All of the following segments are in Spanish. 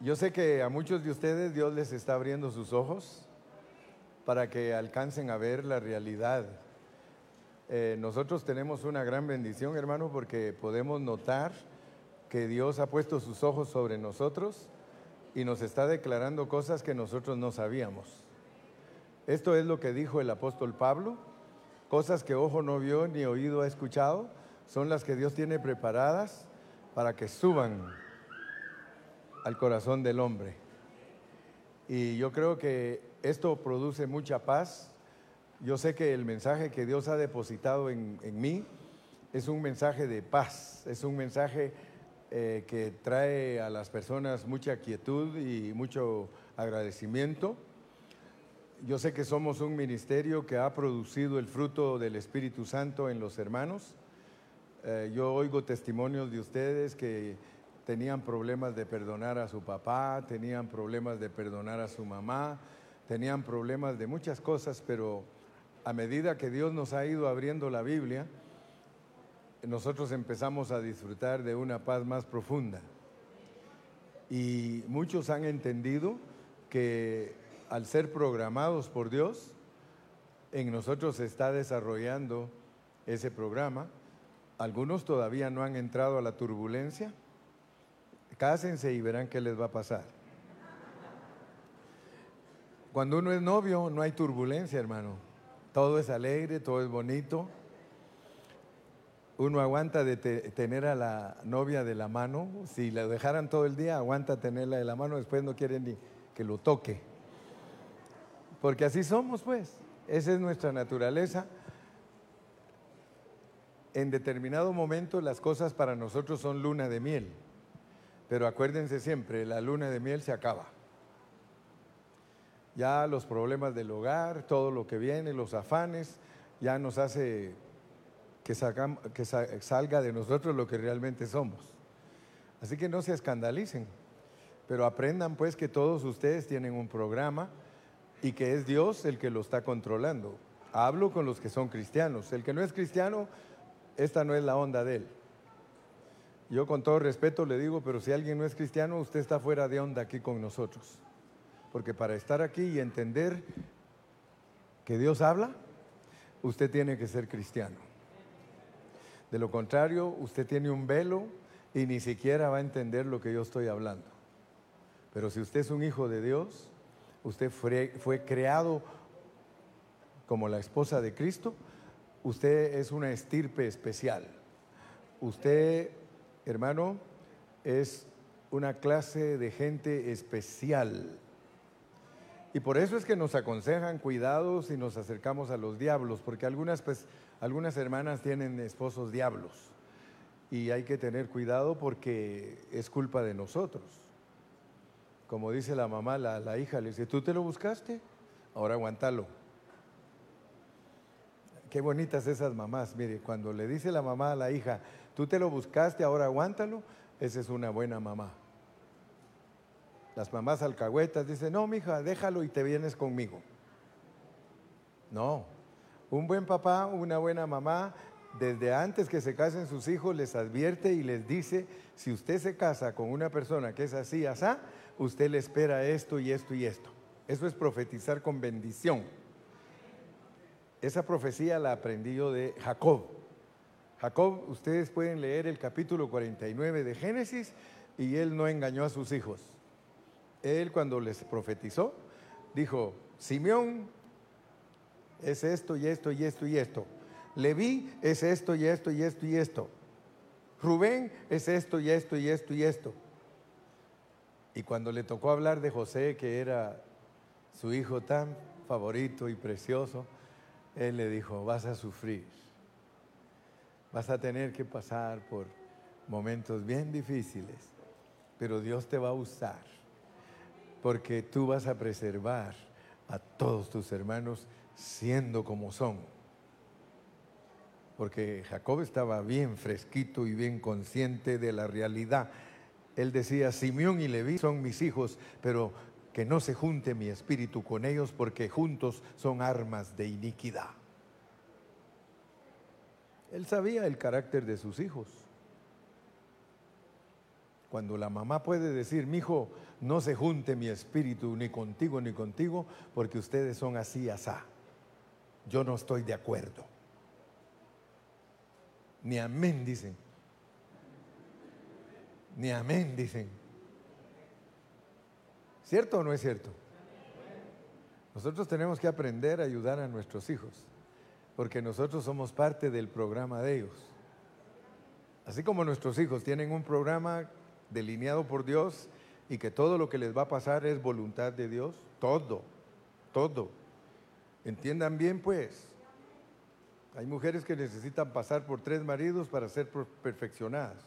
Yo sé que a muchos de ustedes Dios les está abriendo sus ojos para que alcancen a ver la realidad. Eh, nosotros tenemos una gran bendición, hermano, porque podemos notar que Dios ha puesto sus ojos sobre nosotros y nos está declarando cosas que nosotros no sabíamos. Esto es lo que dijo el apóstol Pablo, cosas que ojo no vio ni oído ha escuchado, son las que Dios tiene preparadas para que suban al corazón del hombre. Y yo creo que esto produce mucha paz. Yo sé que el mensaje que Dios ha depositado en, mí es un mensaje de paz, es un mensaje eh, que trae a las personas mucha quietud y mucho agradecimiento. Yo sé que somos un ministerio que ha producido el fruto del Espíritu Santo en los hermanos. Eh, yo oigo testimonios de ustedes que tenían problemas de perdonar a su papá, tenían problemas de perdonar a su mamá, tenían problemas de muchas cosas, pero a medida que Dios nos ha ido abriendo la Biblia, nosotros empezamos a disfrutar de una paz más profunda. Y muchos han entendido que al ser programados por Dios, en nosotros se está desarrollando ese programa. Algunos todavía no han entrado a la turbulencia, Cásense y verán qué les va a pasar. Cuando uno es novio no hay turbulencia, hermano. Todo es alegre, todo es bonito. Uno aguanta de tener a la novia de la mano. Si la dejaran todo el día, aguanta tenerla de la mano. Después no quieren ni que lo toque. Porque así somos, pues. Esa es nuestra naturaleza. En determinado momento las cosas para nosotros son luna de miel. Pero acuérdense siempre, la luna de miel se acaba. Ya los problemas del hogar, todo lo que viene, los afanes, ya nos hace que, salga de nosotros lo que realmente somos. Así que no se escandalicen, pero aprendan pues que todos ustedes tienen un programa y que es Dios el que lo está controlando. Hablo con los que son cristianos. El que no es cristiano, esta no es la onda de él. Yo con todo respeto le digo, pero si alguien no es cristiano, usted está fuera de onda aquí con nosotros. Porque para estar aquí y entender que Dios habla, usted tiene que ser cristiano. De lo contrario, usted tiene un velo y ni siquiera va a entender lo que yo estoy hablando. Pero si usted es un hijo de Dios, usted fue, fue creado como la esposa de Cristo, usted es una estirpe especial. Usted hermano, es una clase de gente especial. Y por eso es que nos aconsejan cuidados si nos acercamos a los diablos, porque algunas, pues, algunas hermanas tienen esposos diablos. Y hay que tener cuidado porque es culpa de nosotros. Como dice la mamá, la, la hija le dice, ¿tú te lo buscaste? Ahora aguántalo. Qué bonitas esas mamás. Mire, cuando le dice la mamá a la hija, Tú te lo buscaste, ahora aguántalo. Esa es una buena mamá. Las mamás alcahuetas dicen, no, mija, déjalo y te vienes conmigo. No, un buen papá, una buena mamá, desde antes que se casen sus hijos, les advierte y les dice, si usted se casa con una persona que es así, asá, usted le espera esto y esto y esto. Eso es profetizar con bendición. Esa profecía la aprendí yo de Jacob. Jacob, ustedes pueden leer el capítulo 49 de Génesis y él no engañó a sus hijos. Él cuando les profetizó, dijo, Simeón es esto y esto y esto y esto. Leví es esto y esto y esto y esto. Rubén es esto y esto y esto y esto. Y cuando le tocó hablar de José, que era su hijo tan favorito y precioso, él le dijo, vas a sufrir Vas a tener que pasar por momentos bien difíciles, pero Dios te va a usar, porque tú vas a preservar a todos tus hermanos siendo como son. Porque Jacob estaba bien fresquito y bien consciente de la realidad. Él decía, Simeón y Leví son mis hijos, pero que no se junte mi espíritu con ellos porque juntos son armas de iniquidad. Él sabía el carácter de sus hijos. Cuando la mamá puede decir, mi hijo, no se junte mi espíritu ni contigo ni contigo, porque ustedes son así, asá. Yo no estoy de acuerdo. Ni amén dicen. Ni amén dicen. ¿Cierto o no es cierto? Nosotros tenemos que aprender a ayudar a nuestros hijos, porque nosotros somos parte del programa de ellos. Así como nuestros hijos tienen un programa delineado por Dios y que todo lo que les va a pasar es voluntad de Dios, todo, todo. Entiendan bien pues, hay mujeres que necesitan pasar por tres maridos para ser perfeccionadas.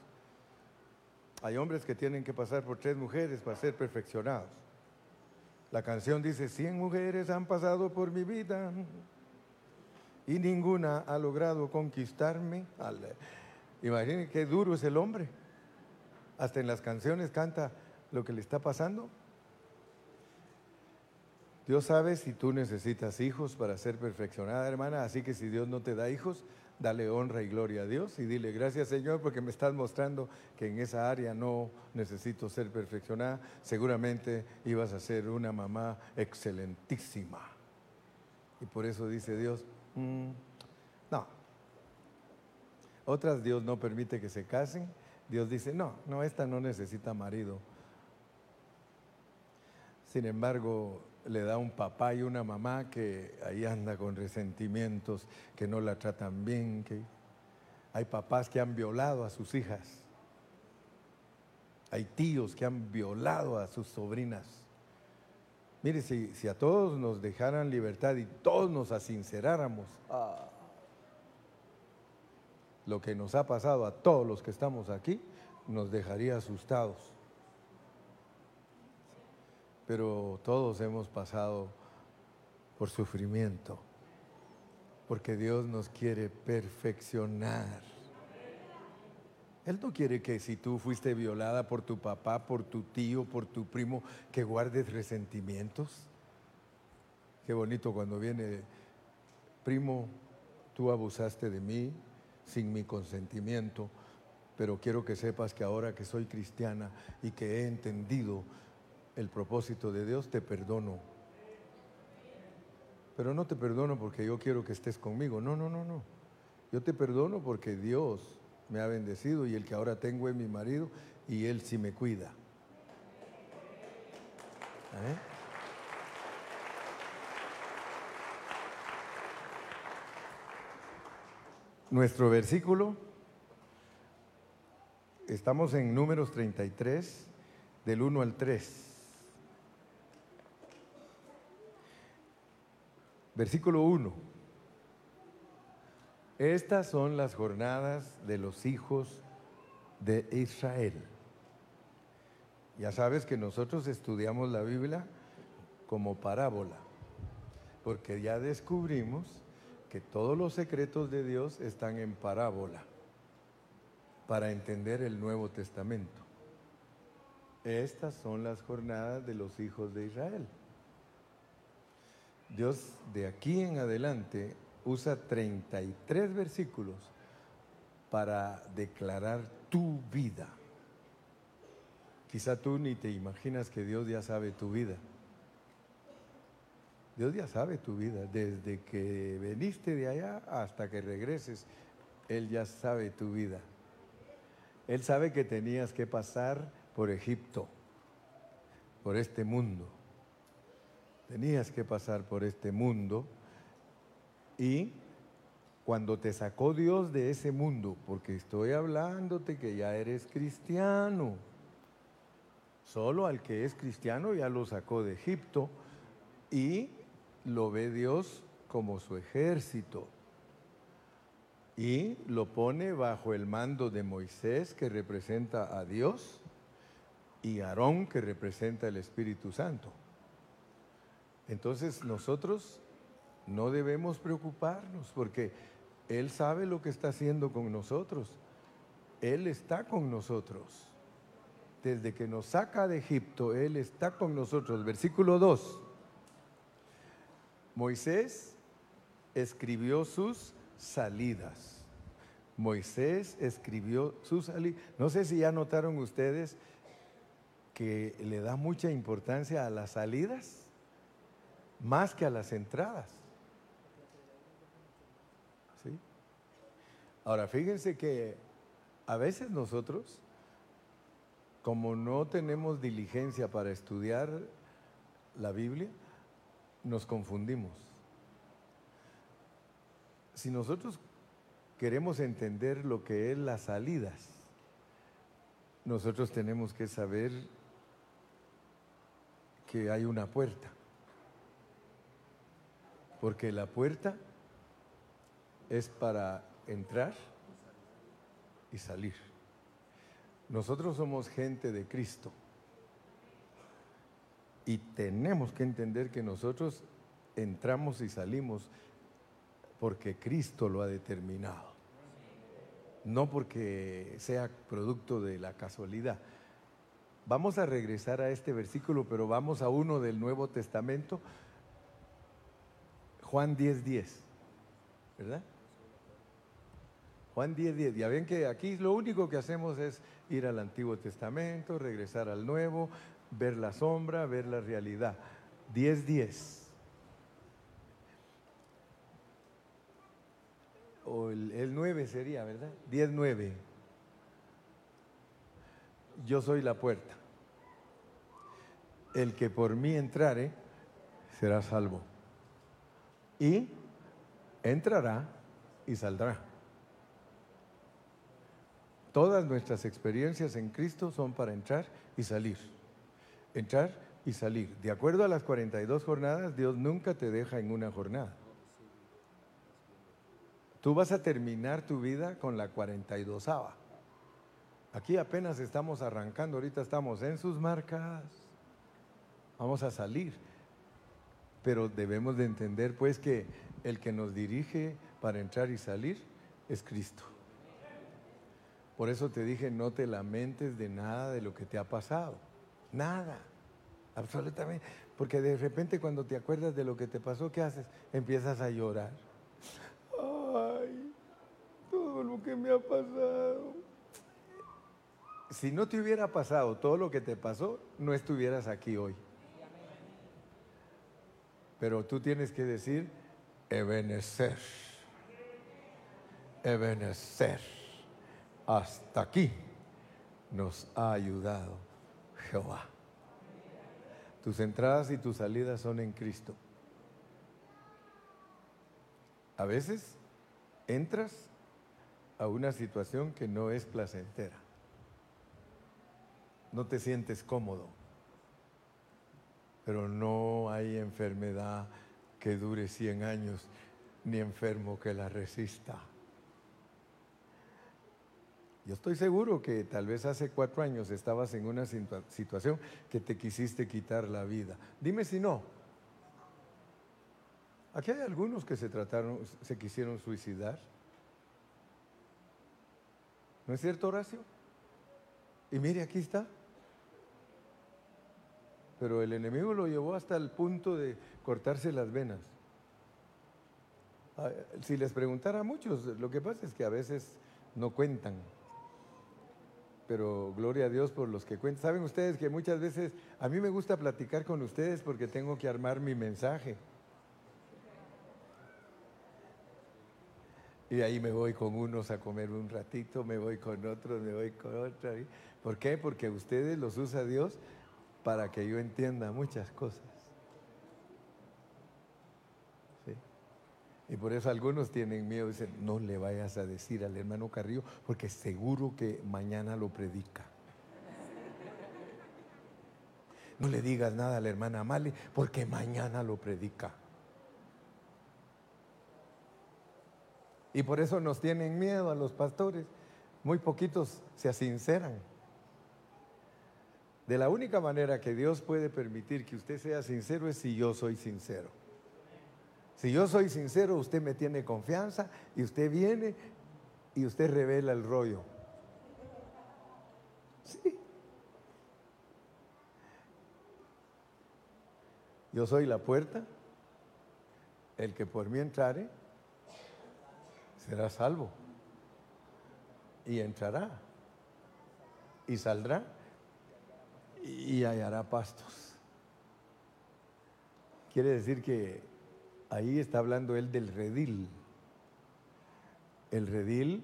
Hay hombres que tienen que pasar por tres mujeres para ser perfeccionados. La canción dice, cien mujeres han pasado por mi vida y ninguna ha logrado conquistarme. Imaginen qué duro es el hombre. Hasta en las canciones canta lo que le está pasando. Dios sabe si tú necesitas hijos para ser perfeccionada, hermana, así que si Dios no te da hijos, dale honra y gloria a Dios y dile gracias Señor porque me estás mostrando que en esa área no necesito ser perfeccionada. Seguramente ibas a ser una mamá excelentísima. Y por eso dice Dios, mm, no, otras Dios no permite que se casen. Dios dice, no, no, esta no necesita marido. Sin embargo, le da un papá y una mamá que ahí anda con resentimientos, que no la tratan bien, que hay papás que han violado a sus hijas. Hay tíos que han violado a sus sobrinas. Mire, si, si a todos nos dejaran libertad y todos nos asinceráramos, lo que nos ha pasado a todos los que estamos aquí nos dejaría asustados. Pero todos hemos pasado por sufrimiento, porque Dios nos quiere perfeccionar. Él no quiere que si tú fuiste violada por tu papá, por tu tío, por tu primo, que guardes resentimientos. Qué bonito cuando viene, primo, tú abusaste de mí, sin mi consentimiento, pero quiero que sepas que ahora que soy cristiana y que he entendido el propósito de Dios, te perdono. Pero no te perdono porque yo quiero que estés conmigo. No, no, no, no. Yo te perdono porque Dios me ha bendecido y el que ahora tengo es mi marido y él sí me cuida. ¿Eh? Nuestro versículo, estamos en números 33, del 1 al 3. Versículo 1. Estas son las jornadas de los hijos de Israel. Ya sabes que nosotros estudiamos la Biblia como parábola, porque ya descubrimos que todos los secretos de Dios están en parábola para entender el Nuevo Testamento. Estas son las jornadas de los hijos de Israel. Dios de aquí en adelante usa 33 versículos para declarar tu vida. Quizá tú ni te imaginas que Dios ya sabe tu vida. Dios ya sabe tu vida, desde que veniste de allá hasta que regreses, Él ya sabe tu vida. Él sabe que tenías que pasar por Egipto, por este mundo. Tenías que pasar por este mundo y cuando te sacó Dios de ese mundo, porque estoy hablándote que ya eres cristiano, solo al que es cristiano ya lo sacó de Egipto y lo ve Dios como su ejército y lo pone bajo el mando de Moisés, que representa a Dios, y Aarón, que representa el Espíritu Santo. Entonces nosotros no debemos preocuparnos porque Él sabe lo que está haciendo con nosotros. Él está con nosotros. Desde que nos saca de Egipto, Él está con nosotros. Versículo 2. Moisés escribió sus salidas. Moisés escribió sus salidas. No sé si ya notaron ustedes que le da mucha importancia a las salidas más que a las entradas. ¿Sí? Ahora, fíjense que a veces nosotros, como no tenemos diligencia para estudiar la Biblia, nos confundimos. Si nosotros queremos entender lo que es las salidas, nosotros tenemos que saber que hay una puerta. Porque la puerta es para entrar y salir. Nosotros somos gente de Cristo. Y tenemos que entender que nosotros entramos y salimos porque Cristo lo ha determinado. No porque sea producto de la casualidad. Vamos a regresar a este versículo, pero vamos a uno del Nuevo Testamento, Juan 10:10, 10, ¿verdad? Juan 10:10. 10. Ya ven que aquí lo único que hacemos es ir al Antiguo Testamento, regresar al Nuevo, ver la sombra, ver la realidad. 10:10. 10. O el, el 9 sería, ¿verdad? 10:9. Yo soy la puerta. El que por mí entrare será salvo. Y entrará y saldrá. Todas nuestras experiencias en Cristo son para entrar y salir. Entrar y salir. De acuerdo a las 42 jornadas, Dios nunca te deja en una jornada. Tú vas a terminar tu vida con la 42 ava. Aquí apenas estamos arrancando, ahorita estamos en sus marcas. Vamos a salir. Pero debemos de entender pues que el que nos dirige para entrar y salir es Cristo. Por eso te dije, no te lamentes de nada de lo que te ha pasado. Nada. Absolutamente. Porque de repente cuando te acuerdas de lo que te pasó, ¿qué haces? Empiezas a llorar. Ay, todo lo que me ha pasado. Si no te hubiera pasado todo lo que te pasó, no estuvieras aquí hoy. Pero tú tienes que decir, Ebenezer. Ebenezer hasta aquí nos ha ayudado Jehová. Tus entradas y tus salidas son en Cristo. A veces entras a una situación que no es placentera. No te sientes cómodo, pero no hay enfermedad que dure 100 años, ni enfermo que la resista. Yo estoy seguro que tal vez hace cuatro años estabas en una situación que te quisiste quitar la vida. Dime si no. Aquí hay algunos que se trataron, se quisieron suicidar. ¿No es cierto, Horacio? Y mire, aquí está. Pero el enemigo lo llevó hasta el punto de cortarse las venas. Ah, si les preguntara a muchos, lo que pasa es que a veces no cuentan pero gloria a Dios por los que cuentan. Saben ustedes que muchas veces a mí me gusta platicar con ustedes porque tengo que armar mi mensaje. Y ahí me voy con unos a comer un ratito, me voy con otros, me voy con otros. ¿Por qué? Porque ustedes los usa Dios para que yo entienda muchas cosas. Y por eso algunos tienen miedo, dicen, no le vayas a decir al hermano Carrillo, porque seguro que mañana lo predica. No le digas nada a la hermana Mali, porque mañana lo predica. Y por eso nos tienen miedo a los pastores. Muy poquitos se asinceran. De la única manera que Dios puede permitir que usted sea sincero es si yo soy sincero. Si yo soy sincero, usted me tiene confianza y usted viene y usted revela el rollo. Sí. Yo soy la puerta. El que por mí entrare será salvo. Y entrará. Y saldrá. y hallará pastos. Quiere decir que ahí está hablando él del redil. El redil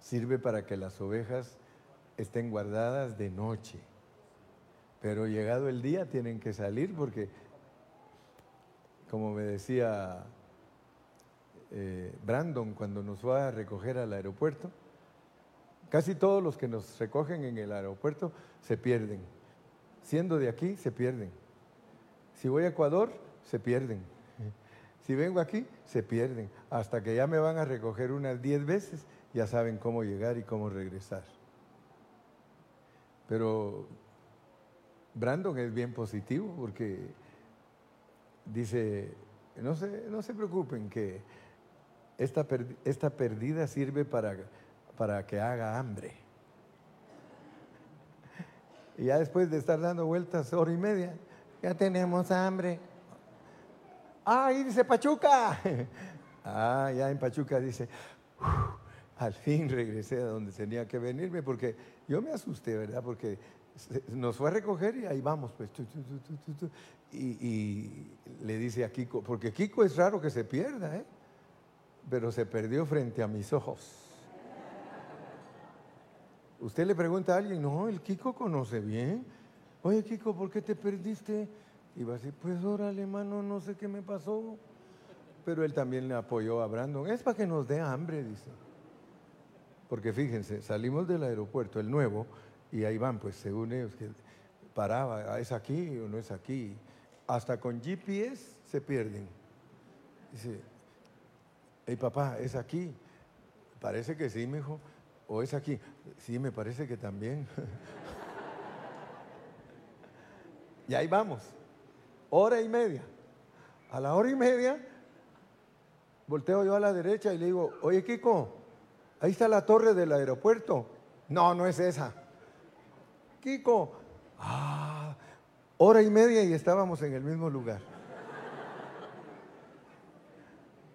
sirve para que las ovejas estén guardadas de noche. Pero llegado el día tienen que salir porque, como me decía eh, Brandon cuando nos fue a recoger al aeropuerto, casi todos los que nos recogen en el aeropuerto se pierden. Siendo de aquí, se pierden. Si voy a Ecuador, se pierden. Si vengo aquí, se pierden. Hasta que ya me van a recoger unas 10 veces, ya saben cómo llegar y cómo regresar. Pero Brandon es bien positivo porque dice, no se, no se preocupen que esta, esta perdida sirve para, para que haga hambre. Y ya después de estar dando vueltas hora y media, ya tenemos hambre. Ah, ahí dice Pachuca. Ah, ya en Pachuca dice, al fin regresé a donde tenía que venirme porque yo me asusté, ¿verdad? Porque nos fue a recoger y ahí vamos, pues. y, y, le dice a Kiko, porque Kiko es raro que se pierda, ¿eh? Pero se perdió frente a mis ojos. Usted le pregunta a alguien, no, el Kiko conoce bien. Oye, Kiko, ¿por qué te perdiste? Y va a decir, pues órale, hermano, no sé qué me pasó. Pero él también le apoyó a Brandon. Es para que nos dé hambre, dice. Porque fíjense, salimos del aeropuerto, el nuevo, y ahí van, pues según ellos, que paraba, ah, ¿es aquí o no es aquí? Hasta con GPS se pierden. Dice, hey papá, ¿es aquí? Parece que sí, mijo. ¿O es aquí? Sí, me parece que también. y ahí vamos hora y media. A la hora y media, volteo yo a la derecha y le digo, oye Kiko, ahí está la torre del aeropuerto. No, no es esa. Kiko, ah, hora y media y estábamos en el mismo lugar.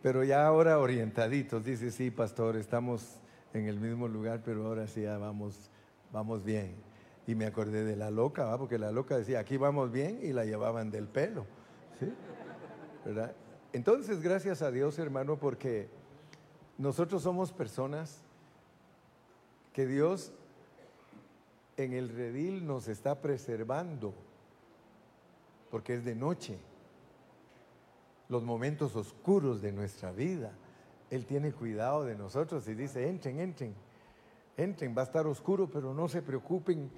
Pero ya ahora orientaditos, dice, sí, pastor, estamos en el mismo lugar, pero ahora sí ya vamos, vamos bien. Y me acordé de la loca, porque la loca decía, aquí vamos bien, y la llevaban del pelo. ¿sí? ¿verdad? Entonces, gracias a Dios, hermano, porque nosotros somos personas que Dios en el redil nos está preservando, porque es de noche, los momentos oscuros de nuestra vida. Él tiene cuidado de nosotros y dice, entren, entren, entren, va a estar oscuro, pero no se preocupen,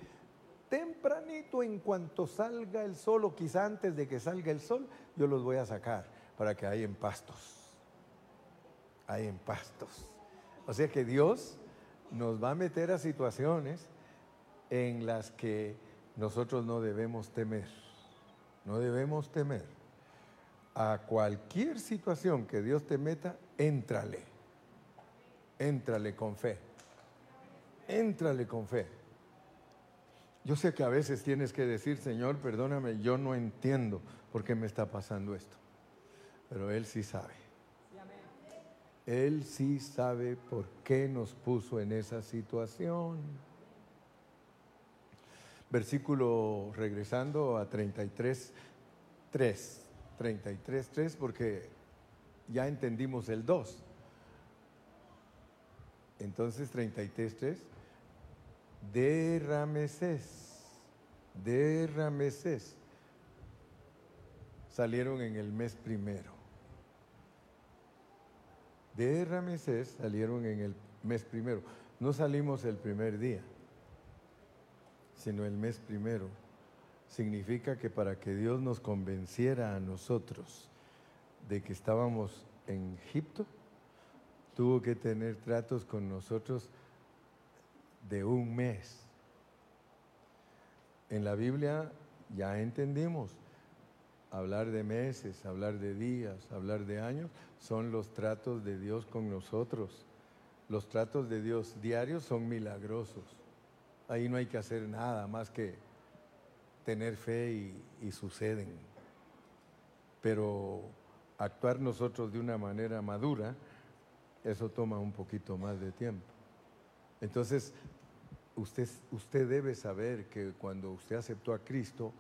tempranito en cuanto salga el sol o quizá antes de que salga el sol, yo los voy a sacar para que hay en pastos. Hay en pastos. O sea que Dios nos va a meter a situaciones en las que nosotros no debemos temer. No debemos temer. A cualquier situación que Dios te meta, éntrale. Éntrale con fe. Éntrale con fe. Yo sé que a veces tienes que decir, Señor, perdóname, yo no entiendo por qué me está pasando esto. Pero Él sí sabe. Él sí sabe por qué nos puso en esa situación. Versículo regresando a 33, 3. 33, 3, porque ya entendimos el 2. Entonces 33, 3 de Ramesés, de Ramesés, salieron en el mes primero. De Ramesés salieron en el mes primero. No salimos el primer día, sino el mes primero. Significa que para que Dios nos convenciera a nosotros de que estábamos en Egipto, tuvo que tener tratos con nosotros de un mes. En la Biblia ya entendimos, hablar de meses, hablar de días, hablar de años, son los tratos de Dios con nosotros. Los tratos de Dios diarios son milagrosos. Ahí no hay que hacer nada más que tener fe y, y suceden. Pero actuar nosotros de una manera madura, eso toma un poquito más de tiempo. Entonces, usted, usted debe saber que cuando usted aceptó a Cristo,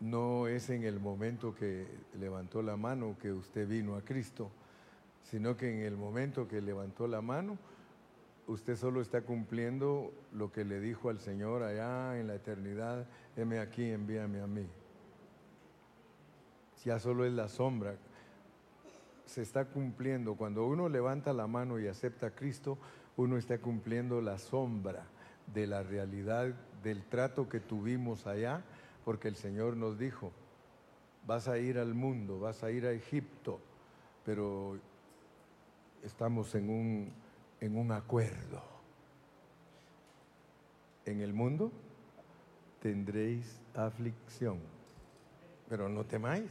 no es en el momento que levantó la mano que usted vino a Cristo, sino que en el momento que levantó la mano, usted solo está cumpliendo lo que le dijo al Señor allá en la eternidad, heme aquí, envíame a mí. Ya solo es la sombra. Se está cumpliendo. Cuando uno levanta la mano y acepta a Cristo, uno está cumpliendo la sombra de la realidad del trato que tuvimos allá, porque el Señor nos dijo, vas a ir al mundo, vas a ir a Egipto, pero estamos en un, en un acuerdo. En el mundo tendréis aflicción, pero no temáis,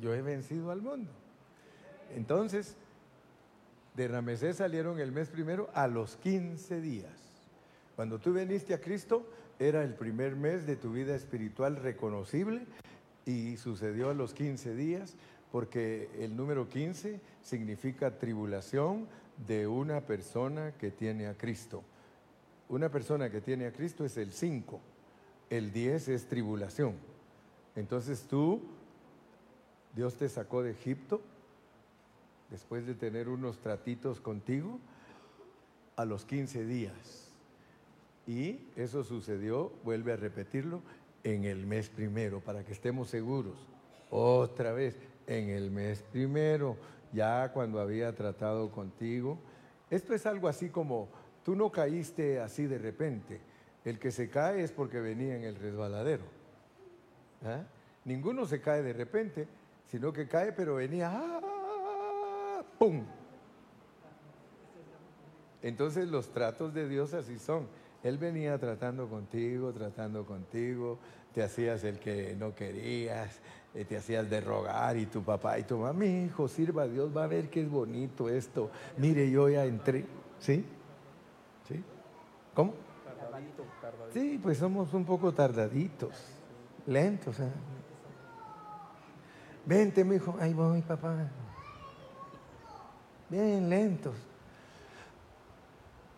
yo he vencido al mundo. Entonces, de Ramesés salieron el mes primero a los 15 días. Cuando tú viniste a Cristo, era el primer mes de tu vida espiritual reconocible y sucedió a los 15 días porque el número 15 significa tribulación de una persona que tiene a Cristo. Una persona que tiene a Cristo es el 5, el 10 es tribulación. Entonces tú, Dios te sacó de Egipto después de tener unos tratitos contigo, a los 15 días. Y eso sucedió, vuelve a repetirlo, en el mes primero, para que estemos seguros. Otra vez, en el mes primero, ya cuando había tratado contigo. Esto es algo así como, tú no caíste así de repente. El que se cae es porque venía en el resbaladero. ¿Ah? Ninguno se cae de repente, sino que cae, pero venía, ¡ah! Entonces los tratos de Dios así son. Él venía tratando contigo, tratando contigo, te hacías el que no querías, eh, te hacías de rogar y tu papá y tu mamá, mi hijo, sirva a Dios, va a ver que es bonito esto. Mire, yo ya entré. ¿Sí? ¿Cómo? Sí, pues somos un poco tardaditos, lentos. ¿eh? Vente, mi hijo, ahí voy, papá bien lentos.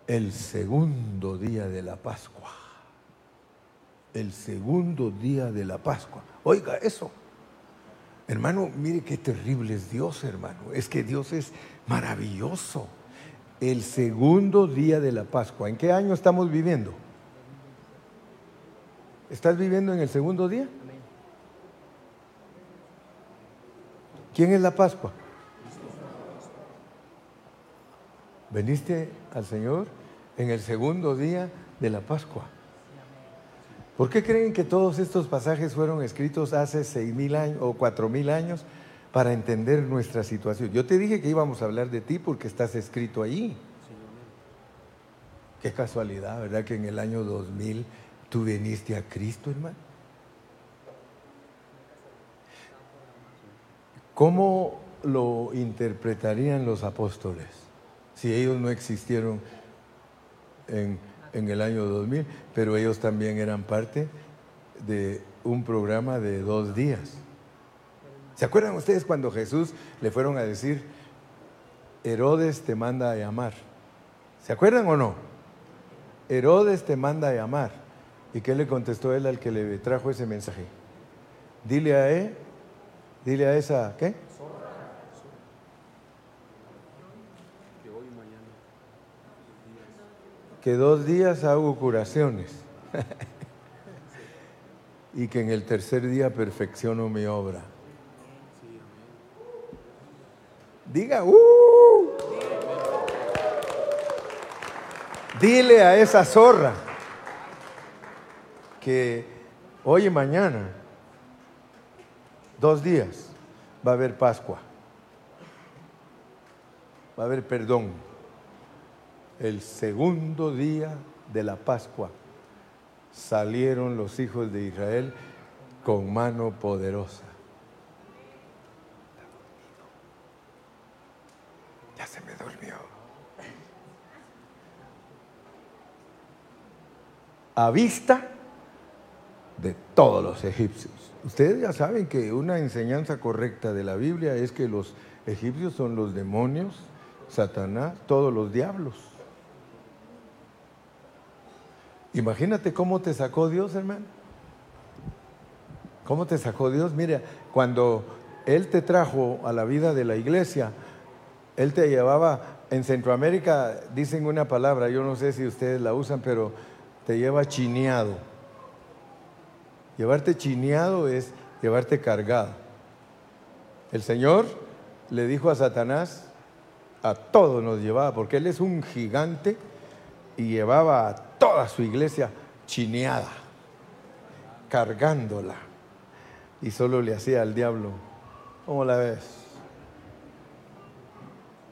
El segundo día de la Pascua. El segundo día de la Pascua. Oiga eso. Hermano, mire qué terrible es Dios, hermano. Es que Dios es maravilloso. El segundo día de la Pascua. ¿En qué año estamos viviendo? ¿Estás viviendo en el segundo día? ¿Quién es la Pascua? Veniste al Señor en el segundo día de la Pascua. ¿Por qué creen que todos estos pasajes fueron escritos hace seis mil años o cuatro mil años para entender nuestra situación? Yo te dije que íbamos a hablar de ti porque estás escrito allí. Qué casualidad, ¿verdad? Que en el año 2000 tú viniste a Cristo, hermano. ¿Cómo lo interpretarían los apóstoles? Si ellos no existieron en, el año 2000, pero ellos también eran parte de un programa de dos días. ¿Se acuerdan ustedes cuando Jesús le fueron a decir, Herodes te manda a llamar? ¿Se acuerdan o no? Herodes te manda a llamar. ¿Y qué le contestó él al que le trajo ese mensaje? Dile a él, dile a esa, ¿qué? Que dos días hago curaciones y que en el tercer día perfecciono mi obra. Diga, ¡uh! Dile a esa zorra que hoy y mañana, dos días, va a haber Pascua, va a haber perdón el segundo día de la Pascua, salieron los hijos de Israel con mano poderosa. Ya se me durmió. A vista de todos los egipcios. Ustedes ya saben que una enseñanza correcta de la Biblia es que los egipcios son los demonios, Satanás, todos los diablos. Imagínate cómo te sacó Dios, hermano. ¿Cómo te sacó Dios? Mira, cuando Él te trajo a la vida de la iglesia, Él te llevaba, en Centroamérica dicen una palabra, yo no sé si ustedes la usan, pero te lleva chineado. Llevarte chineado es llevarte cargado. El Señor le dijo a Satanás, a todos nos llevaba, porque Él es un gigante y llevaba a toda su iglesia chineada, cargándola. Y solo le hacía al diablo, ¿cómo la ves?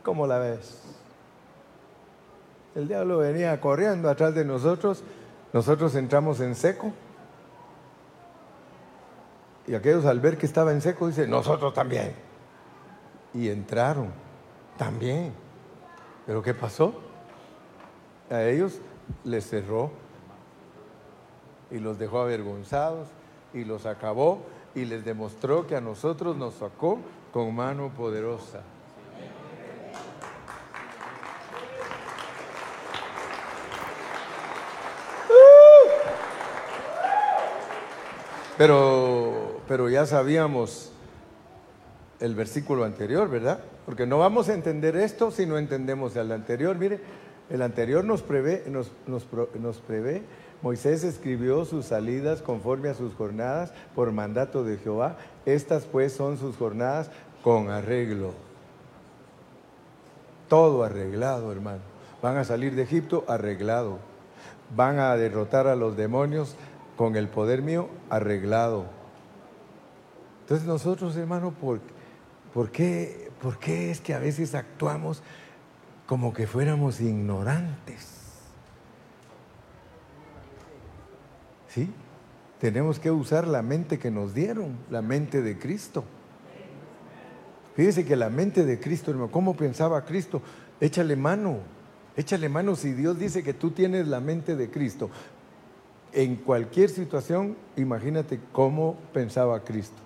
¿Cómo la ves? El diablo venía corriendo atrás de nosotros, nosotros entramos en seco. Y aquellos al ver que estaba en seco dicen, nosotros también. Y entraron también. ¿Pero qué pasó? A ellos les cerró y los dejó avergonzados y los acabó y les demostró que a nosotros nos sacó con mano poderosa. Pero, pero ya sabíamos el versículo anterior, ¿verdad? Porque no vamos a entender esto si no entendemos el anterior. Mire, el anterior nos prevé, Moisés escribió sus salidas conforme a sus jornadas por mandato de Jehová. Estas pues son sus jornadas con arreglo. Todo arreglado, hermano. Van a salir de Egipto arreglado. Van a derrotar a los demonios con el poder mío arreglado. Entonces nosotros, hermano, ¿por, por, qué, ¿por qué es que a veces actuamos como que fuéramos ignorantes? ¿Sí? Tenemos que usar la mente que nos dieron, la mente de Cristo. Fíjese que la mente de Cristo, hermano, ¿cómo pensaba Cristo? Échale mano, échale mano si Dios dice que tú tienes la mente de Cristo en cualquier situación, imagínate cómo pensaba Cristo.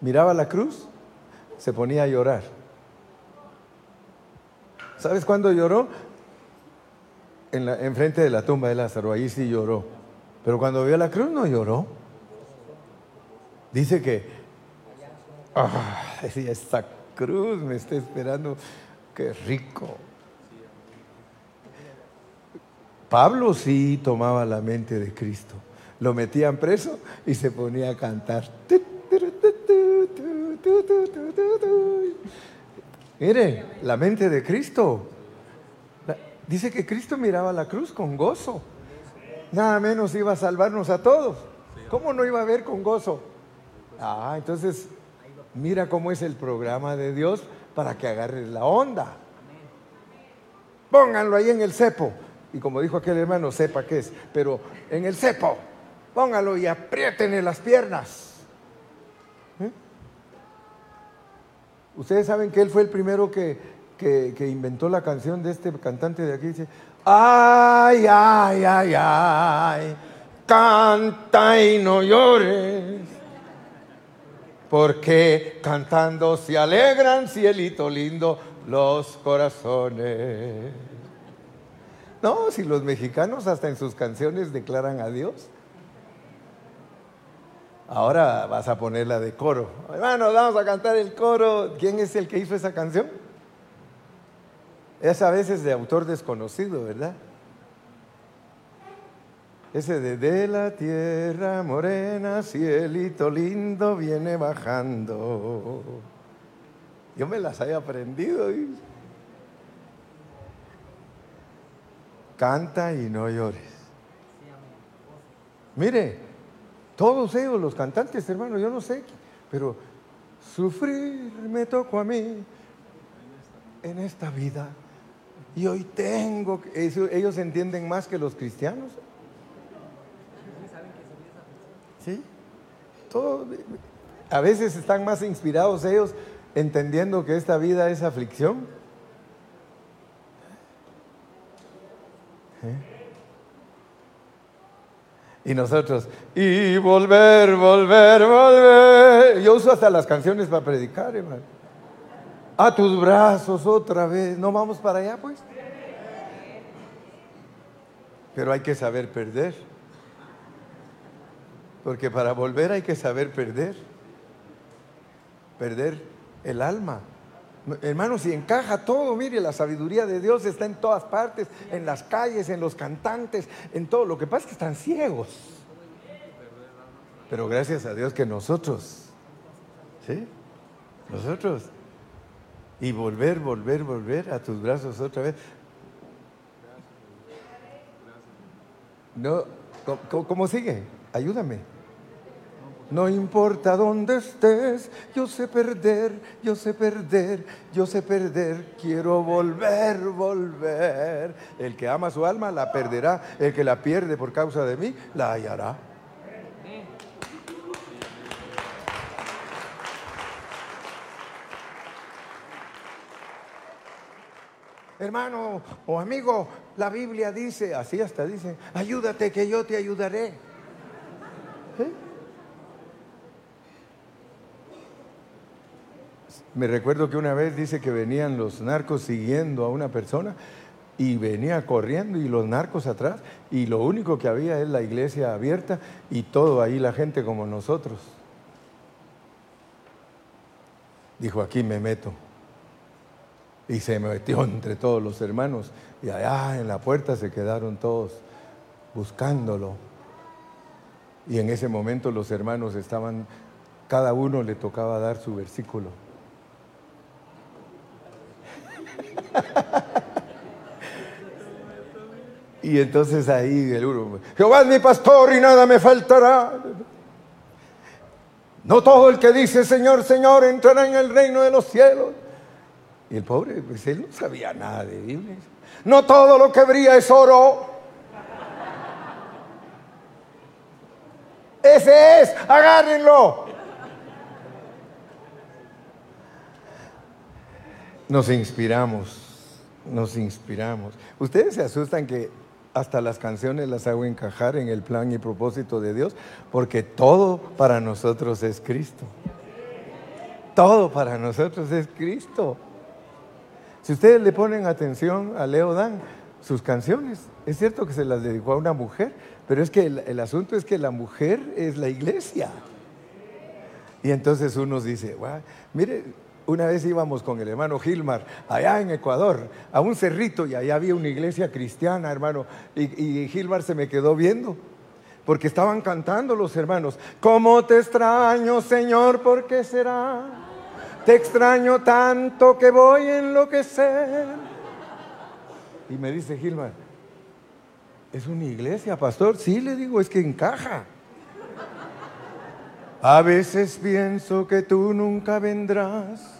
Miraba la cruz, se ponía a llorar. ¿Sabes cuándo lloró? En, frente de la tumba de Lázaro, ahí sí lloró. Pero cuando vio la cruz no lloró. Dice que, ah, esta cruz me está esperando, qué rico. Pablo sí tomaba la mente de Cristo. Lo metían preso y se ponía a cantar. Mire, la mente de Cristo. Dice que Cristo miraba la cruz con gozo. Nada menos iba a salvarnos a todos. ¿Cómo no iba a ver con gozo? Ah, entonces mira cómo es el programa de Dios para que agarres la onda. Pónganlo ahí en el cepo y como dijo aquel hermano, sepa qué es, pero en el cepo, póngalo y apriétenle las piernas. Ustedes saben que él fue el primero que, que, inventó la canción de este cantante de aquí, dice, ay, ay, ay, ay, canta y no llores, porque cantando se alegran, cielito lindo, los corazones. No, si los mexicanos hasta en sus canciones declaran a Dios. Ahora vas a ponerla de coro. Hermanos, vamos a cantar el coro. ¿Quién es el que hizo esa canción? Es a veces de autor desconocido, ¿verdad? Ese de de la tierra morena, cielito lindo viene bajando. Yo me las había aprendido. ¿y? Canta y no llores. Mire, todos ellos, los cantantes, hermano, yo no sé, pero sufrir me tocó a mí en esta vida. Y hoy tengo, ellos entienden más que los cristianos. ¿Sí? Todo, a veces están más inspirados ellos entendiendo que esta vida es aflicción ¿Eh? Y nosotros, y volver, volver, volver. Yo uso hasta las canciones para predicar, hermano. A tus brazos otra vez. ¿No vamos para allá, pues? Pero hay que saber perder. Porque para volver hay que saber perder. Perder el alma. Hermano, si encaja todo, mire, la sabiduría de Dios está en todas partes, en las calles, en los cantantes, en todo. Lo que pasa es que están ciegos. Pero gracias a Dios que nosotros, ¿sí? Nosotros. Y volver, volver, volver a tus brazos otra vez. No, cómo sigue? Ayúdame. No importa dónde estés, yo sé perder, yo sé perder, yo sé perder, quiero volver, volver. El que ama su alma la perderá, el que la pierde por causa de mí la hallará. Hermano o amigo, la Biblia dice, así hasta dice, ayúdate que yo te ayudaré. ¿Eh? Me recuerdo que una vez dice que venían los narcos siguiendo a una persona y venía corriendo y los narcos atrás y lo único que había es la iglesia abierta y todo ahí la gente como nosotros. Dijo, aquí me meto. Y se metió entre todos los hermanos y allá en la puerta se quedaron todos buscándolo. Y en ese momento los hermanos estaban, cada uno le tocaba dar su versículo. Y entonces ahí el uno, Jehová es mi pastor y nada me faltará. No todo el que dice Señor, Señor entrará en el reino de los cielos. Y el pobre, pues él no sabía nada de Biblia. No todo lo que brilla es oro. Ese es, agárrenlo. Nos inspiramos nos inspiramos. Ustedes se asustan que hasta las canciones las hago encajar en el plan y propósito de Dios, porque todo para nosotros es Cristo. Todo para nosotros es Cristo. Si ustedes le ponen atención a Leo Dan, sus canciones, es cierto que se las dedicó a una mujer, pero es que el, asunto es que la mujer es la iglesia. Y entonces uno dice, mire, una vez íbamos con el hermano Gilmar allá en Ecuador, a un cerrito, y allá había una iglesia cristiana, hermano, y, Gilmar se me quedó viendo, porque estaban cantando los hermanos, ¿cómo te extraño, Señor? ¿Por qué será? Te extraño tanto que voy a enloquecer. Y me dice Gilmar, ¿es una iglesia, pastor? Sí, le digo, es que encaja. A veces pienso que tú nunca vendrás,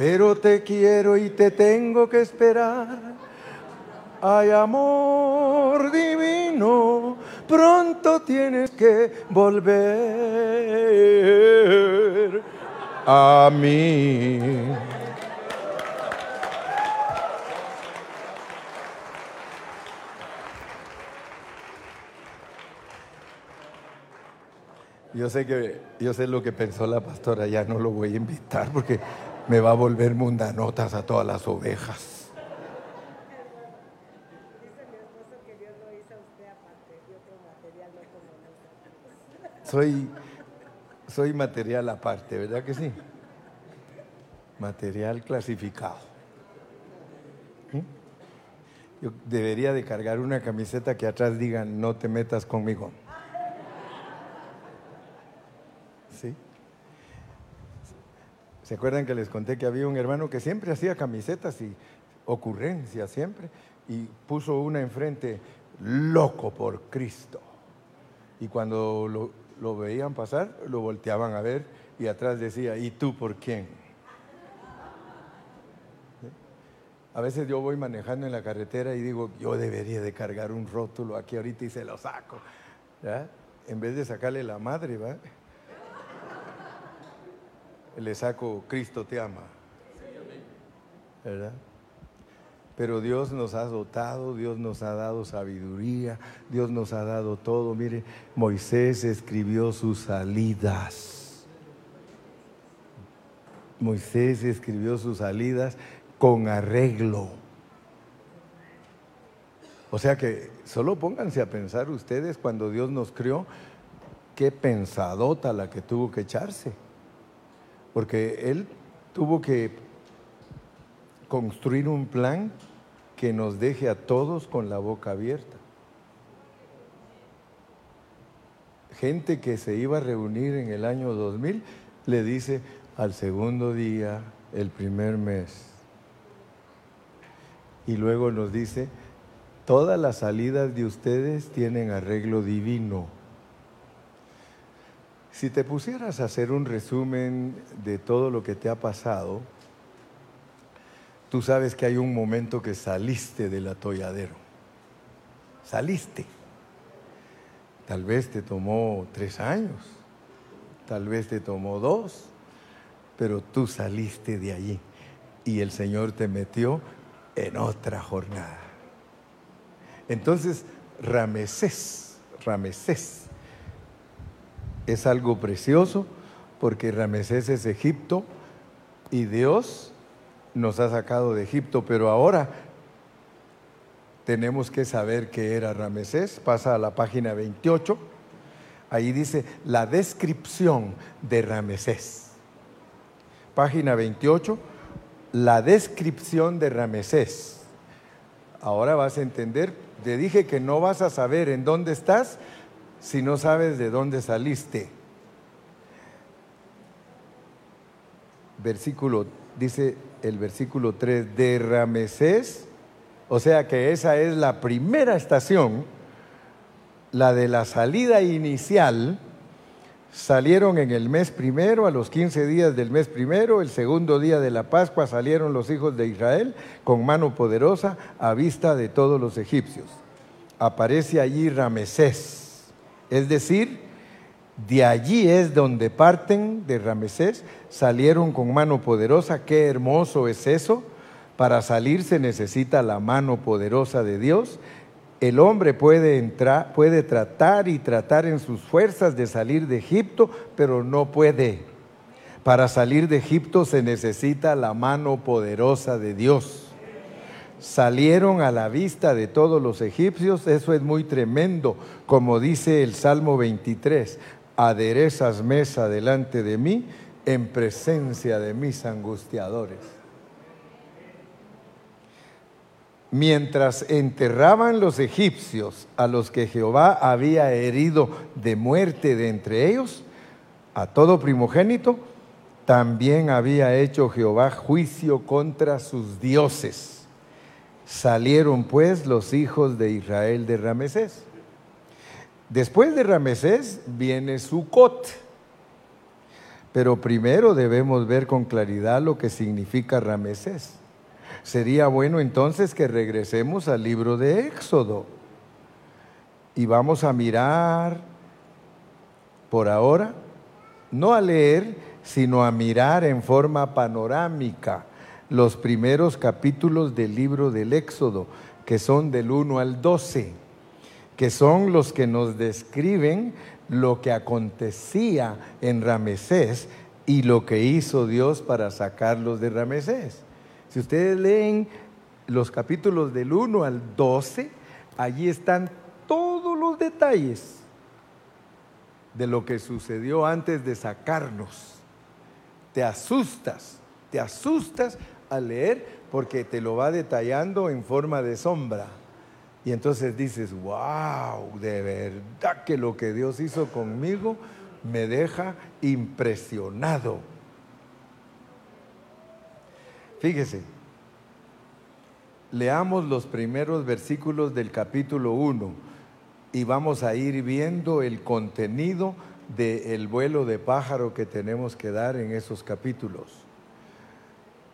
pero te quiero y te tengo que esperar. Ay, amor divino, pronto tienes que volver a mí. Yo sé que yo sé lo que pensó la pastora, ya no lo voy a invitar porque me va a volver mundanotas a todas las ovejas. Soy soy material aparte, ¿verdad que sí? Material clasificado. Yo debería de cargar una camiseta que atrás diga no te metas conmigo. ¿Se acuerdan que les conté que había un hermano que siempre hacía camisetas y ocurrencias siempre? Y puso una enfrente, loco por Cristo. Y cuando lo, veían pasar, lo volteaban a ver y atrás decía, ¿y tú por quién? A veces yo voy manejando en la carretera y digo, yo debería de cargar un rótulo aquí ahorita y se lo saco. En vez de sacarle la madre, ¿va? Le saco Cristo te ama. ¿Verdad? Pero Dios nos ha dotado, Dios nos ha dado sabiduría, Dios nos ha dado todo. Mire, Moisés escribió sus salidas. Moisés escribió sus salidas con arreglo. O sea que solo pónganse a pensar ustedes cuando Dios nos crió, qué pensadota la que tuvo que echarse. Porque Él tuvo que construir un plan que nos deje a todos con la boca abierta. Gente que se iba a reunir en el año 2000 le dice al segundo día, el primer mes. Y luego nos dice, todas las salidas de ustedes tienen arreglo divino. Si te pusieras a hacer un resumen de todo lo que te ha pasado, tú sabes que hay un momento que saliste del atolladero. Saliste. Tal vez te tomó tres años, tal vez te tomó dos, pero tú saliste de allí y el Señor te metió en otra jornada. Entonces, Ramesés, Ramesés, es algo precioso porque Ramesés es Egipto y Dios nos ha sacado de Egipto, pero ahora tenemos que saber qué era Ramesés. Pasa a la página 28. Ahí dice la descripción de Ramesés. Página 28, la descripción de Ramesés. Ahora vas a entender, te dije que no vas a saber en dónde estás si no sabes de dónde saliste. Versículo, dice el versículo 3, de Ramesés, o sea que esa es la primera estación, la de la salida inicial, salieron en el mes primero, a los 15 días del mes primero, el segundo día de la Pascua salieron los hijos de Israel con mano poderosa a vista de todos los egipcios. Aparece allí Ramesés es decir, de allí es donde parten de Ramesés, salieron con mano poderosa. Qué hermoso es eso. Para salir se necesita la mano poderosa de Dios. El hombre puede entrar, puede tratar y tratar en sus fuerzas de salir de Egipto, pero no puede. Para salir de Egipto se necesita la mano poderosa de Dios salieron a la vista de todos los egipcios, eso es muy tremendo, como dice el Salmo 23, aderezas mesa delante de mí en presencia de mis angustiadores. Mientras enterraban los egipcios a los que Jehová había herido de muerte de entre ellos, a todo primogénito, también había hecho Jehová juicio contra sus dioses Salieron pues los hijos de Israel de Ramesés. Después de Ramesés viene Sucot. Pero primero debemos ver con claridad lo que significa Ramesés. Sería bueno entonces que regresemos al libro de Éxodo y vamos a mirar por ahora, no a leer, sino a mirar en forma panorámica los primeros capítulos del libro del Éxodo, que son del 1 al 12, que son los que nos describen lo que acontecía en Ramesés y lo que hizo Dios para sacarlos de Ramesés. Si ustedes leen los capítulos del 1 al 12, allí están todos los detalles de lo que sucedió antes de sacarnos. Te asustas, te asustas a leer porque te lo va detallando en forma de sombra. Y entonces dices, wow, de verdad que lo que Dios hizo conmigo me deja impresionado. Fíjese, leamos los primeros versículos del capítulo 1 y vamos a ir viendo el contenido del vuelo de pájaro que tenemos que dar en esos capítulos.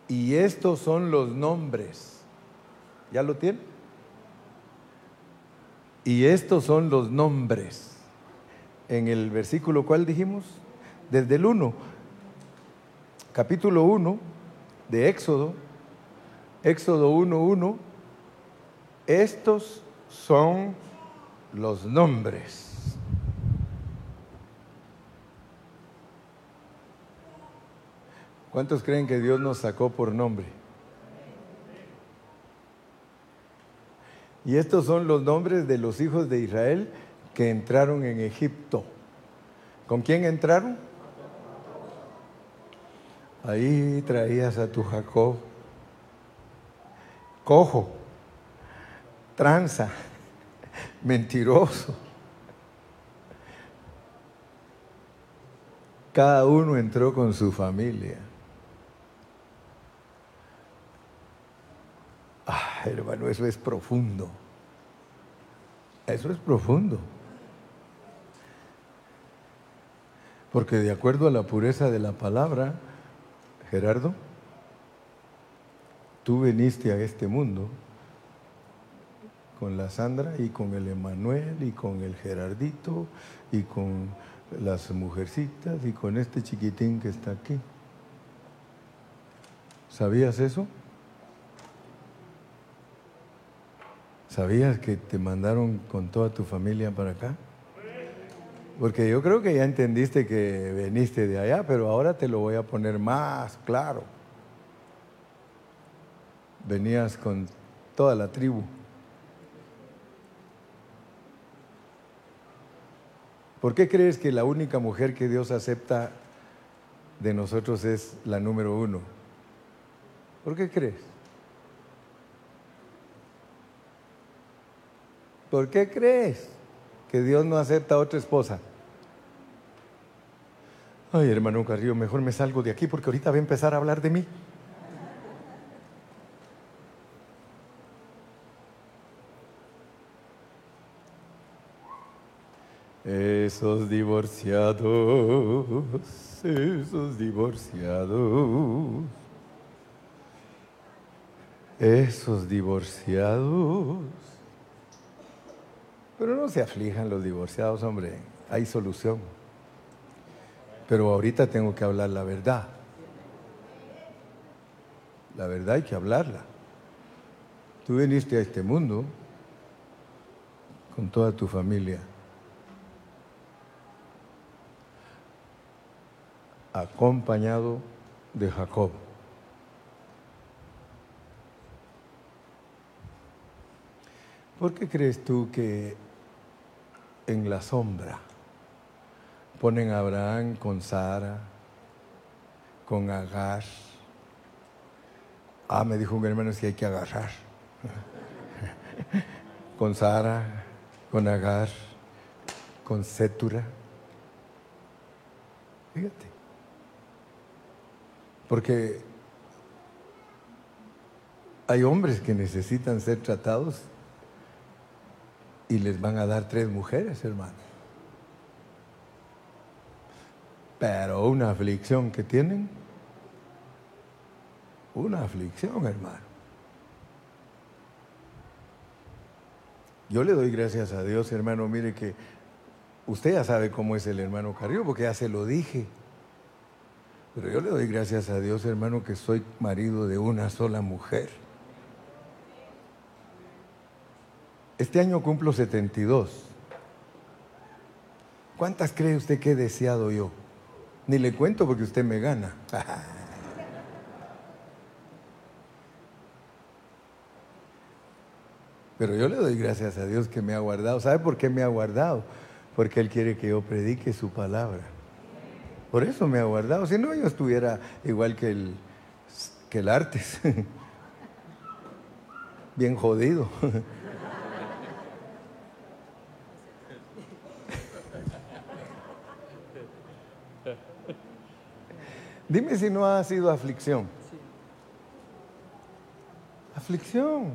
Y estos son los nombres. ¿Ya lo tienen? Y estos son los nombres. En el versículo, ¿cuál dijimos? Desde el 1, capítulo 1 de Éxodo, Éxodo 1.1, estos son los nombres. ¿Cuántos creen que Dios nos sacó por nombre? Y estos son los nombres de los hijos de Israel que entraron en Egipto. ¿Con quién entraron? Ahí traías a tu Jacob, cojo, tranza, mentiroso. Cada uno entró con su familia. Ah, hermano, eso es profundo. Eso es profundo. Porque de acuerdo a la pureza de la palabra, Gerardo, tú viniste a este mundo con la Sandra y con el Emanuel y con el Gerardito y con las mujercitas y con este chiquitín que está aquí. ¿Sabías eso? ¿Sabías que te mandaron con toda tu familia para acá? Porque yo creo que ya entendiste que veniste de allá, pero ahora te lo voy a poner más claro. Venías con toda la tribu. ¿Por qué crees que la única mujer que Dios acepta de nosotros es la número uno? ¿Por qué crees? ¿Por qué crees que Dios no acepta a otra esposa? Ay, hermano Carrillo, mejor me salgo de aquí porque ahorita va a empezar a hablar de mí. Esos divorciados, esos divorciados, esos divorciados. Pero no se aflijan los divorciados, hombre, hay solución. Pero ahorita tengo que hablar la verdad. La verdad hay que hablarla. Tú viniste a este mundo con toda tu familia. acompañado de Jacob. ¿Por qué crees tú que en la sombra ponen a Abraham con Sara, con Agar? Ah, me dijo un hermano que hay que agarrar. con Sara, con Agar, con Setura. Fíjate. Porque hay hombres que necesitan ser tratados y les van a dar tres mujeres, hermano. Pero una aflicción que tienen, una aflicción, hermano. Yo le doy gracias a Dios, hermano. Mire que usted ya sabe cómo es el hermano Carrillo, porque ya se lo dije. Pero yo le doy gracias a Dios, hermano, que soy marido de una sola mujer. Este año cumplo 72. ¿Cuántas cree usted que he deseado yo? Ni le cuento porque usted me gana. Pero yo le doy gracias a Dios que me ha guardado. ¿Sabe por qué me ha guardado? Porque Él quiere que yo predique su palabra. Por eso me ha guardado. Si no, yo estuviera igual que el, que el Artes. Bien jodido. Dime si no ha sido aflicción. Aflicción.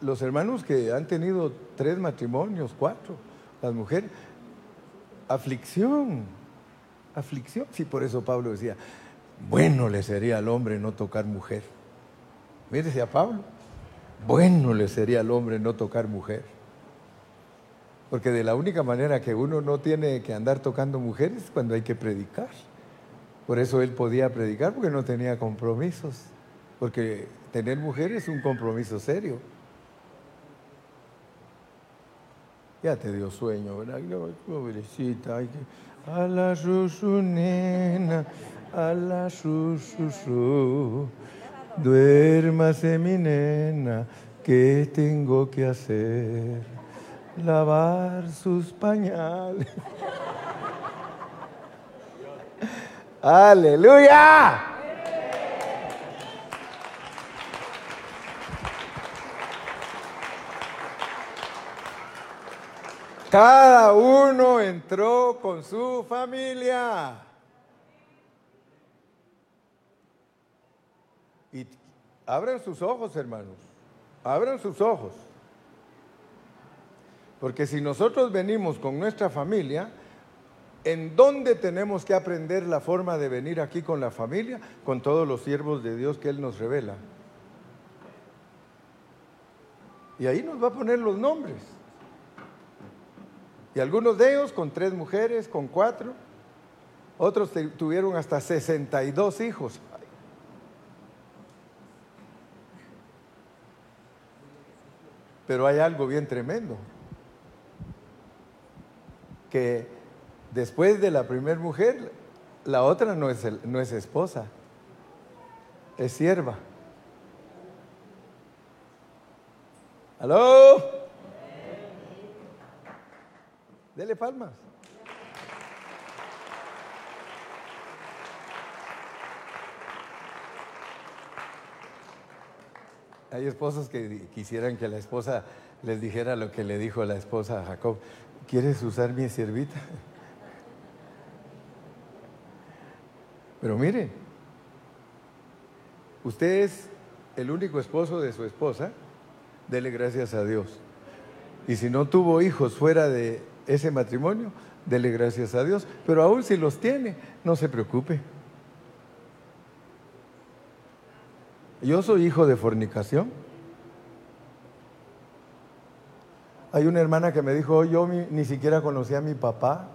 Los hermanos que han tenido tres matrimonios, cuatro, las mujeres, aflicción, aflicción. Sí, por eso Pablo decía, bueno le sería al hombre no tocar mujer. Mire, a Pablo, bueno le sería al hombre no tocar mujer. Porque de la única manera que uno no tiene que andar tocando mujeres es cuando hay que predicar. Por eso él podía predicar porque no tenía compromisos. Porque tener mujeres es un compromiso serio. Ya te dio sueño, ¿verdad? Pobrecita, ay, a la susu nena, a la susu Duérmase mi nena, ¿qué tengo que hacer? Lavar sus pañales. Aleluya. Cada uno entró con su familia. Y abran sus ojos, hermanos. Abran sus ojos. Porque si nosotros venimos con nuestra familia, ¿en dónde tenemos que aprender la forma de venir aquí con la familia? Con todos los siervos de Dios que Él nos revela. Y ahí nos va a poner los nombres. Y algunos de ellos con tres mujeres, con cuatro. Otros tuvieron hasta 62 hijos. Pero hay algo bien tremendo, que después de la primera mujer, la otra no es, no es esposa, es sierva. ¿Aló? Dele palmas. Hay esposos que quisieran que la esposa les dijera lo que le dijo la esposa a Jacob. ¿Quieres usar mi siervita? Pero mire, usted es el único esposo de su esposa, dele gracias a Dios. Y si no tuvo hijos fuera de ese matrimonio, dele gracias a Dios. Pero aún si los tiene, no se preocupe. Yo soy hijo de fornicación. Hay una hermana que me dijo, yo ni siquiera conocía a mi papá.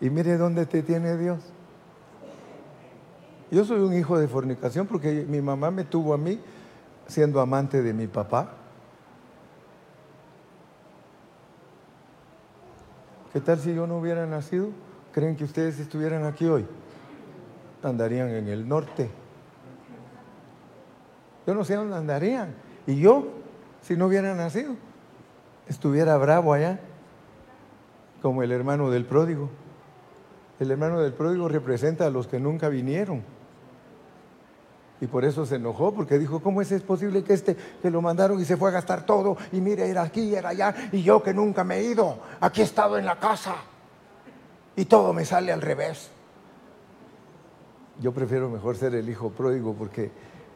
Y mire dónde te tiene Dios. Yo soy un hijo de fornicación porque mi mamá me tuvo a mí siendo amante de mi papá. ¿Qué tal si yo no hubiera nacido? ¿Creen que ustedes estuvieran aquí hoy? andarían en el norte. Yo no sé dónde andarían. Y yo, si no hubiera nacido, estuviera bravo allá, como el hermano del pródigo. El hermano del pródigo representa a los que nunca vinieron. Y por eso se enojó, porque dijo, ¿cómo es posible que este, que lo mandaron y se fue a gastar todo? Y mire, era aquí, era allá, y yo que nunca me he ido, aquí he estado en la casa. Y todo me sale al revés. Yo prefiero mejor ser el hijo pródigo porque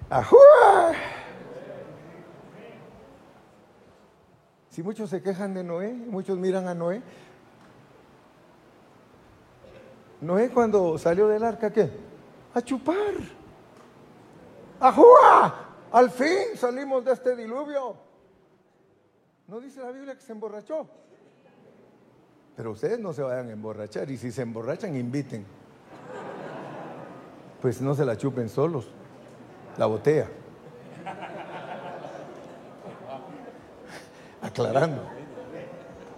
¡ajúa! Si muchos se quejan de Noé, muchos miran a Noé. Noé cuando salió del arca, ¿qué? A chupar. ¡Ajúa! Al fin salimos de este diluvio. No dice la Biblia que se emborrachó. Pero ustedes no se vayan a emborrachar y si se emborrachan, inviten pues no se la chupen solos, la botella.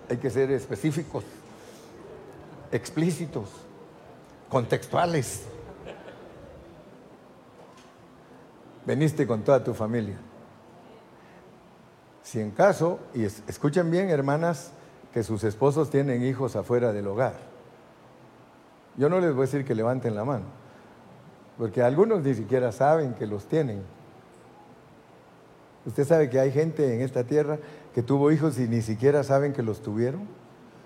Hay que ser específicos, explícitos, contextuales. Veniste con toda tu familia. Si en caso, y escuchen bien hermanas, que sus esposos tienen hijos afuera del hogar, yo no les voy a decir que levanten la mano porque algunos ni siquiera saben que los tienen. Usted sabe que hay gente en esta tierra que tuvo hijos y ni siquiera saben que los tuvieron.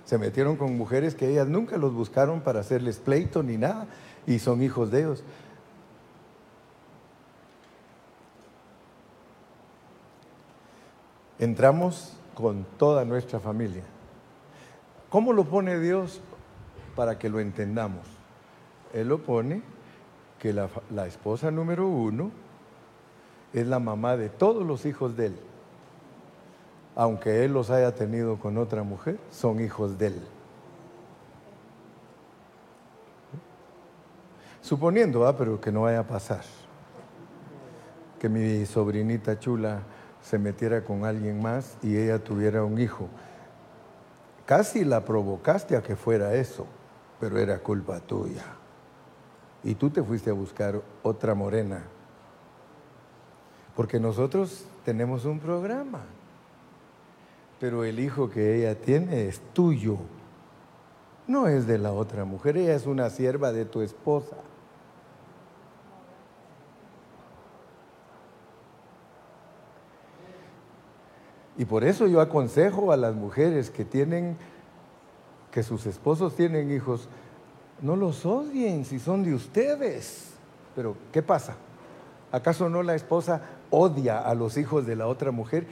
Se metieron con mujeres que ellas nunca los buscaron para hacerles pleito ni nada y son hijos de ellos. Entramos con toda nuestra familia. ¿Cómo lo pone Dios para que lo entendamos? Él lo pone que la, esposa número uno es la mamá de todos los hijos de él. Aunque él los haya tenido con otra mujer, son hijos de él. Suponiendo, ah, pero que no vaya a pasar, que mi sobrinita chula se metiera con alguien más y ella tuviera un hijo. Casi la provocaste a que fuera eso, pero era culpa tuya. y tú te fuiste a buscar otra morena. Porque nosotros tenemos un programa, pero el hijo que ella tiene es tuyo, no es de la otra mujer, ella es una sierva de tu esposa. Y por eso yo aconsejo a las mujeres que tienen, que sus esposos tienen hijos, no los odien si son de ustedes. Pero, ¿qué pasa? ¿Acaso no la esposa odia a los hijos de la otra mujer?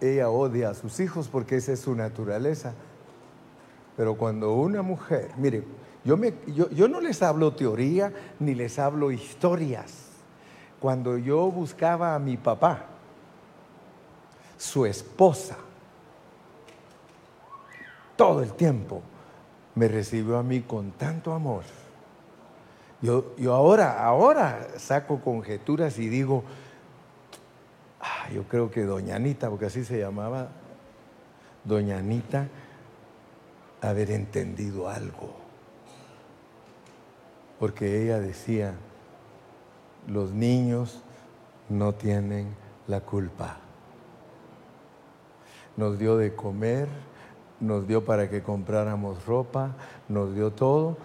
Ella odia a sus hijos porque esa es su naturaleza. Pero cuando una mujer, mire, yo, me, yo, yo no les hablo teoría ni les hablo historias. Cuando yo buscaba a mi papá, su esposa, todo el tiempo me recibió a mí con tanto amor. Yo, yo ahora, ahora saco conjeturas y digo, ah, yo creo que Doña Anita, porque así se llamaba, Doña Anita, haber entendido algo. Porque ella decía, los niños no tienen la culpa. Nos dio de comer, nos dio para que compráramos ropa, nos dio todo.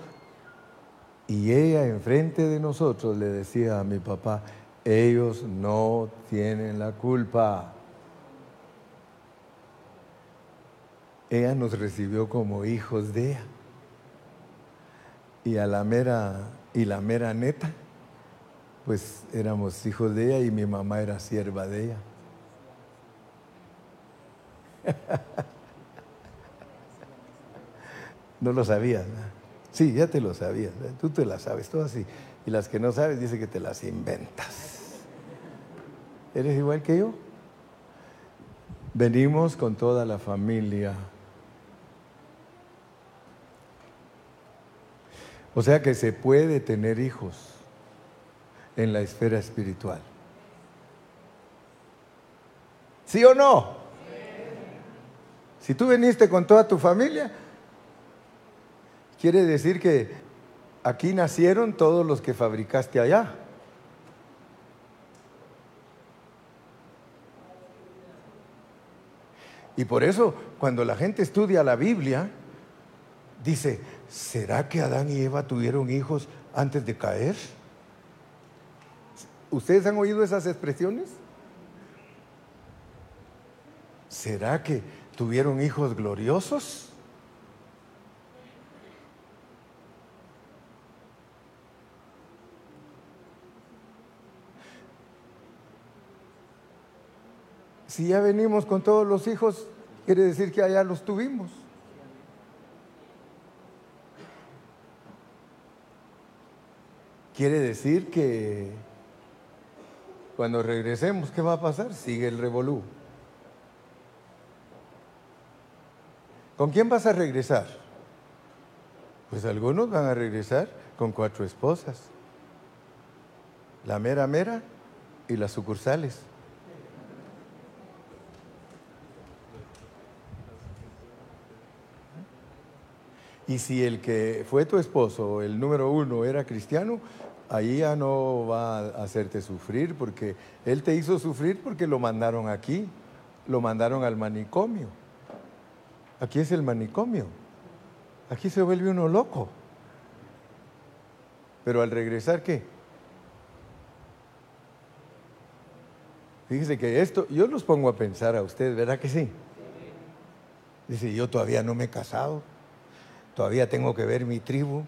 Y ella enfrente de nosotros le decía a mi papá, ellos no tienen la culpa. Ella nos recibió como hijos de ella. Y a la mera, y la mera neta, pues éramos hijos de ella y mi mamá era sierva de ella. No lo sabías. Sí, ya te lo sabías. Tú te las sabes, todo así. Y las que no sabes, dice que te las inventas. ¿Eres igual que yo? Venimos con toda la familia. O sea que se puede tener hijos en la esfera espiritual. ¿Sí o no? Si tú viniste con toda tu familia, Quiere decir que aquí nacieron todos los que fabricaste allá. Y por eso, cuando la gente estudia la Biblia, dice, ¿será que Adán y Eva tuvieron hijos antes de caer? ¿Ustedes han oído esas expresiones? ¿Será que tuvieron hijos gloriosos? Si ya venimos con todos los hijos, quiere decir que allá los tuvimos. Quiere decir que cuando regresemos, ¿qué va a pasar? Sigue el revolú. ¿Con quién vas a regresar? Pues algunos van a regresar con cuatro esposas. La mera mera y las sucursales. Y si el que fue tu esposo, el número uno, era cristiano, ahí ya no va a hacerte sufrir, porque él te hizo sufrir porque lo mandaron aquí, lo mandaron al manicomio. Aquí es el manicomio. Aquí se vuelve uno loco. Pero al regresar, ¿qué? Fíjese que esto, yo los pongo a pensar a ustedes, ¿verdad que sí? Dice, yo todavía no me he casado todavía tengo que ver mi tribu,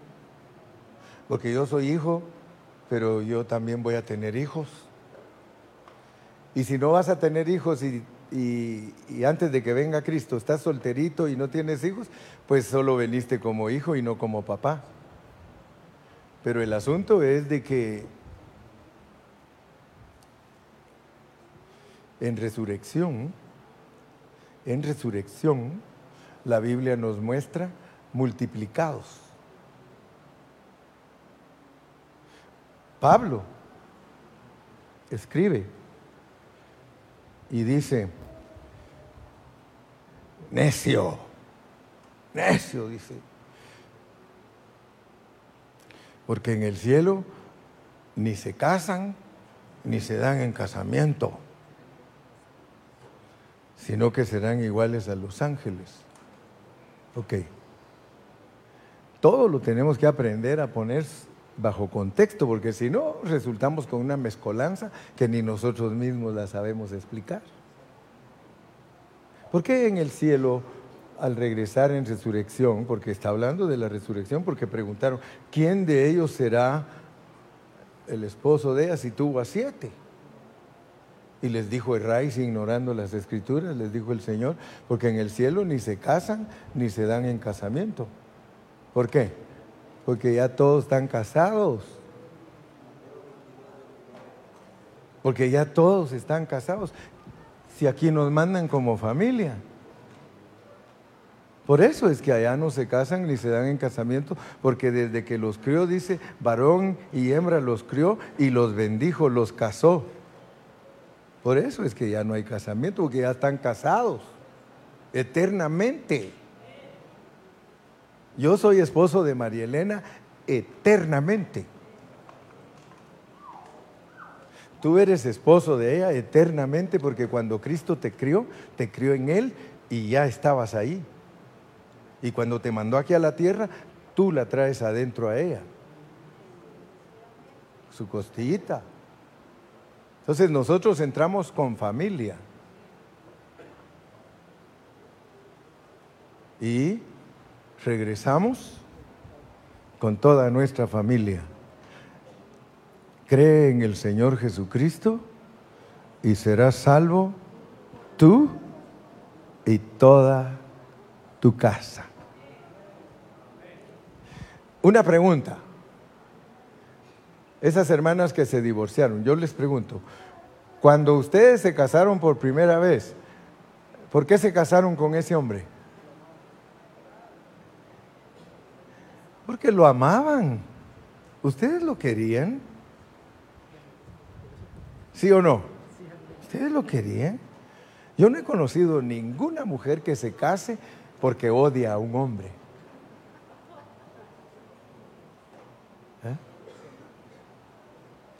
porque yo soy hijo, pero yo también voy a tener hijos. Y si no vas a tener hijos y, antes de que venga Cristo estás solterito y no tienes hijos, pues solo veniste como hijo y no como papá. Pero el asunto es de que en resurrección, en resurrección, la Biblia nos muestra multiplicados. Pablo escribe y dice, necio, necio, dice, porque en el cielo ni se casan, ni se dan en casamiento, sino que serán iguales a los ángeles. Ok. Todo lo tenemos que aprender a poner bajo contexto, porque si no, resultamos con una mezcolanza que ni nosotros mismos la sabemos explicar. ¿Por qué en el cielo, al regresar en resurrección, porque está hablando de la resurrección, porque preguntaron, ¿quién de ellos será el esposo de ella si tuvo a siete? Y les dijo Erráis, ignorando las escrituras, les dijo el Señor, porque en el cielo ni se casan ni se dan en casamiento. ¿Por qué? Porque ya todos están casados. Porque ya todos están casados. Si aquí nos mandan como familia. Por eso es que allá no se casan ni se dan en casamiento, porque desde que los crió, dice, varón y hembra los crió y los bendijo, los casó. Por eso es que ya no hay casamiento, porque ya están casados eternamente. Yo soy esposo de María Elena eternamente. Tú eres esposo de ella eternamente porque cuando Cristo te crió, te crió en Él y ya estabas ahí. Y cuando te mandó aquí a la tierra, tú la traes adentro a ella. Su costillita. Entonces nosotros entramos con familia. Y regresamos con toda nuestra familia. Cree en el Señor Jesucristo y serás salvo tú y toda tu casa. Una pregunta. Esas hermanas que se divorciaron, yo les pregunto, cuando ustedes se casaron por primera vez, ¿por qué se casaron con ese hombre? Porque lo amaban. ¿Ustedes lo querían? ¿Sí o no? ¿Ustedes lo querían? Yo no he conocido ninguna mujer que se case porque odia a un hombre. ¿Eh?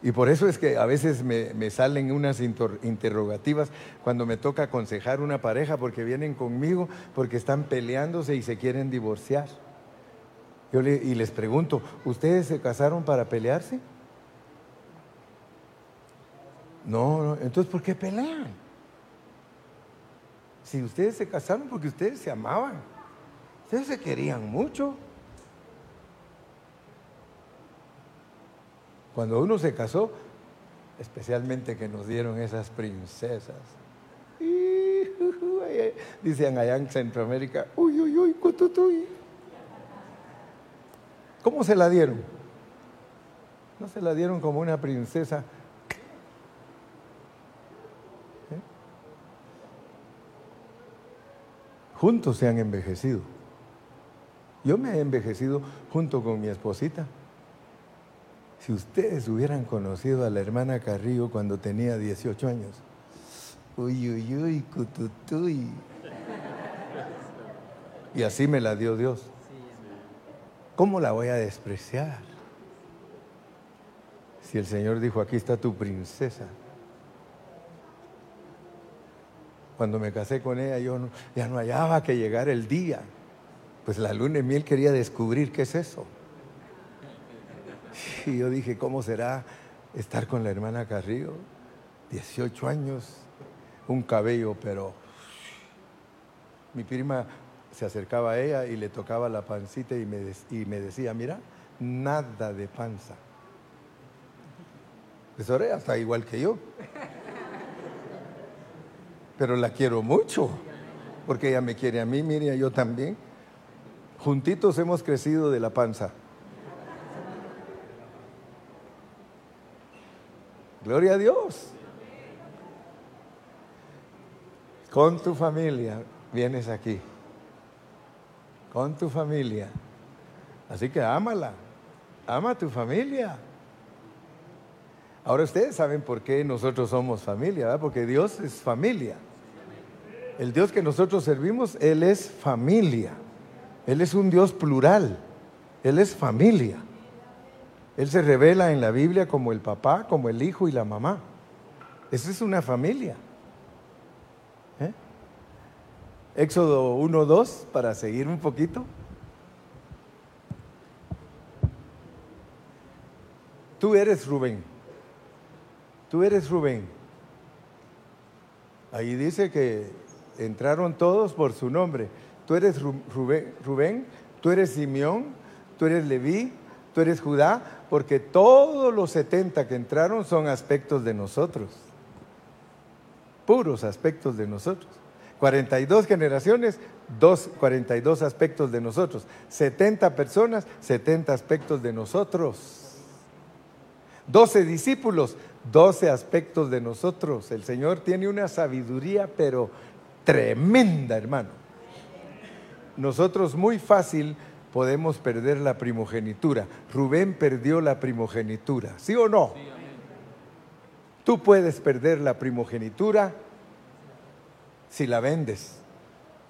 Y por eso es que a veces me, salen unas interrogativas cuando me toca aconsejar una pareja porque vienen conmigo porque están peleándose y se quieren divorciar y les pregunto, ¿ustedes se casaron para pelearse? No, no, entonces ¿por qué pelean? Si ustedes se casaron porque ustedes se amaban, ustedes se querían mucho. Cuando uno se casó, especialmente que nos dieron esas princesas, dicen allá en Centroamérica, uy, uy, uy, cututuy. ¿Cómo se la dieron? No se la dieron como una princesa. ¿Eh? Juntos se han envejecido. Yo me he envejecido junto con mi esposita. Si ustedes hubieran conocido a la hermana Carrillo cuando tenía 18 años, uy, uy, uy, cututuy. Y así me la dio Dios. ¿Cómo la voy a despreciar? Si el Señor dijo, aquí está tu princesa. Cuando me casé con ella, yo ya no hallaba que llegar el día. Pues la luna de miel quería descubrir qué es eso. Y yo dije, ¿cómo será estar con la hermana Carrillo? 18 años, un cabello, pero mi prima se acercaba a ella y le tocaba la pancita y me, y me decía, mira, nada de panza. Pues ahora está igual que yo. Pero la quiero mucho, porque ella me quiere a mí, mire, yo también. Juntitos hemos crecido de la panza. Gloria a Dios. Con tu familia vienes aquí con tu familia. Así que ámala, ama tu familia. Ahora ustedes saben por qué nosotros somos familia, ¿verdad? Porque Dios es familia. El Dios que nosotros servimos, Él es familia. Él es un Dios plural. Él es familia. Él se revela en la Biblia como el papá, como el hijo y la mamá. Esa es una familia. ¿Eh? Éxodo 1, 2, para seguir un poquito. Tú eres Rubén. Tú eres Rubén. Ahí dice que entraron todos por su nombre. Tú eres Rubén, Rubén, tú eres Simeón, tú eres Leví, tú eres Judá, porque todos los 70 que entraron son aspectos de nosotros. Puros aspectos de nosotros. 42 generaciones, dos, 42 aspectos de nosotros. 70 personas, 70 aspectos de nosotros. 12 discípulos, 12 aspectos de nosotros. El Señor tiene una sabiduría, pero tremenda, hermano. Nosotros muy fácil podemos perder la primogenitura. Rubén perdió la primogenitura, ¿sí o no? Tú puedes perder la primogenitura si la vendes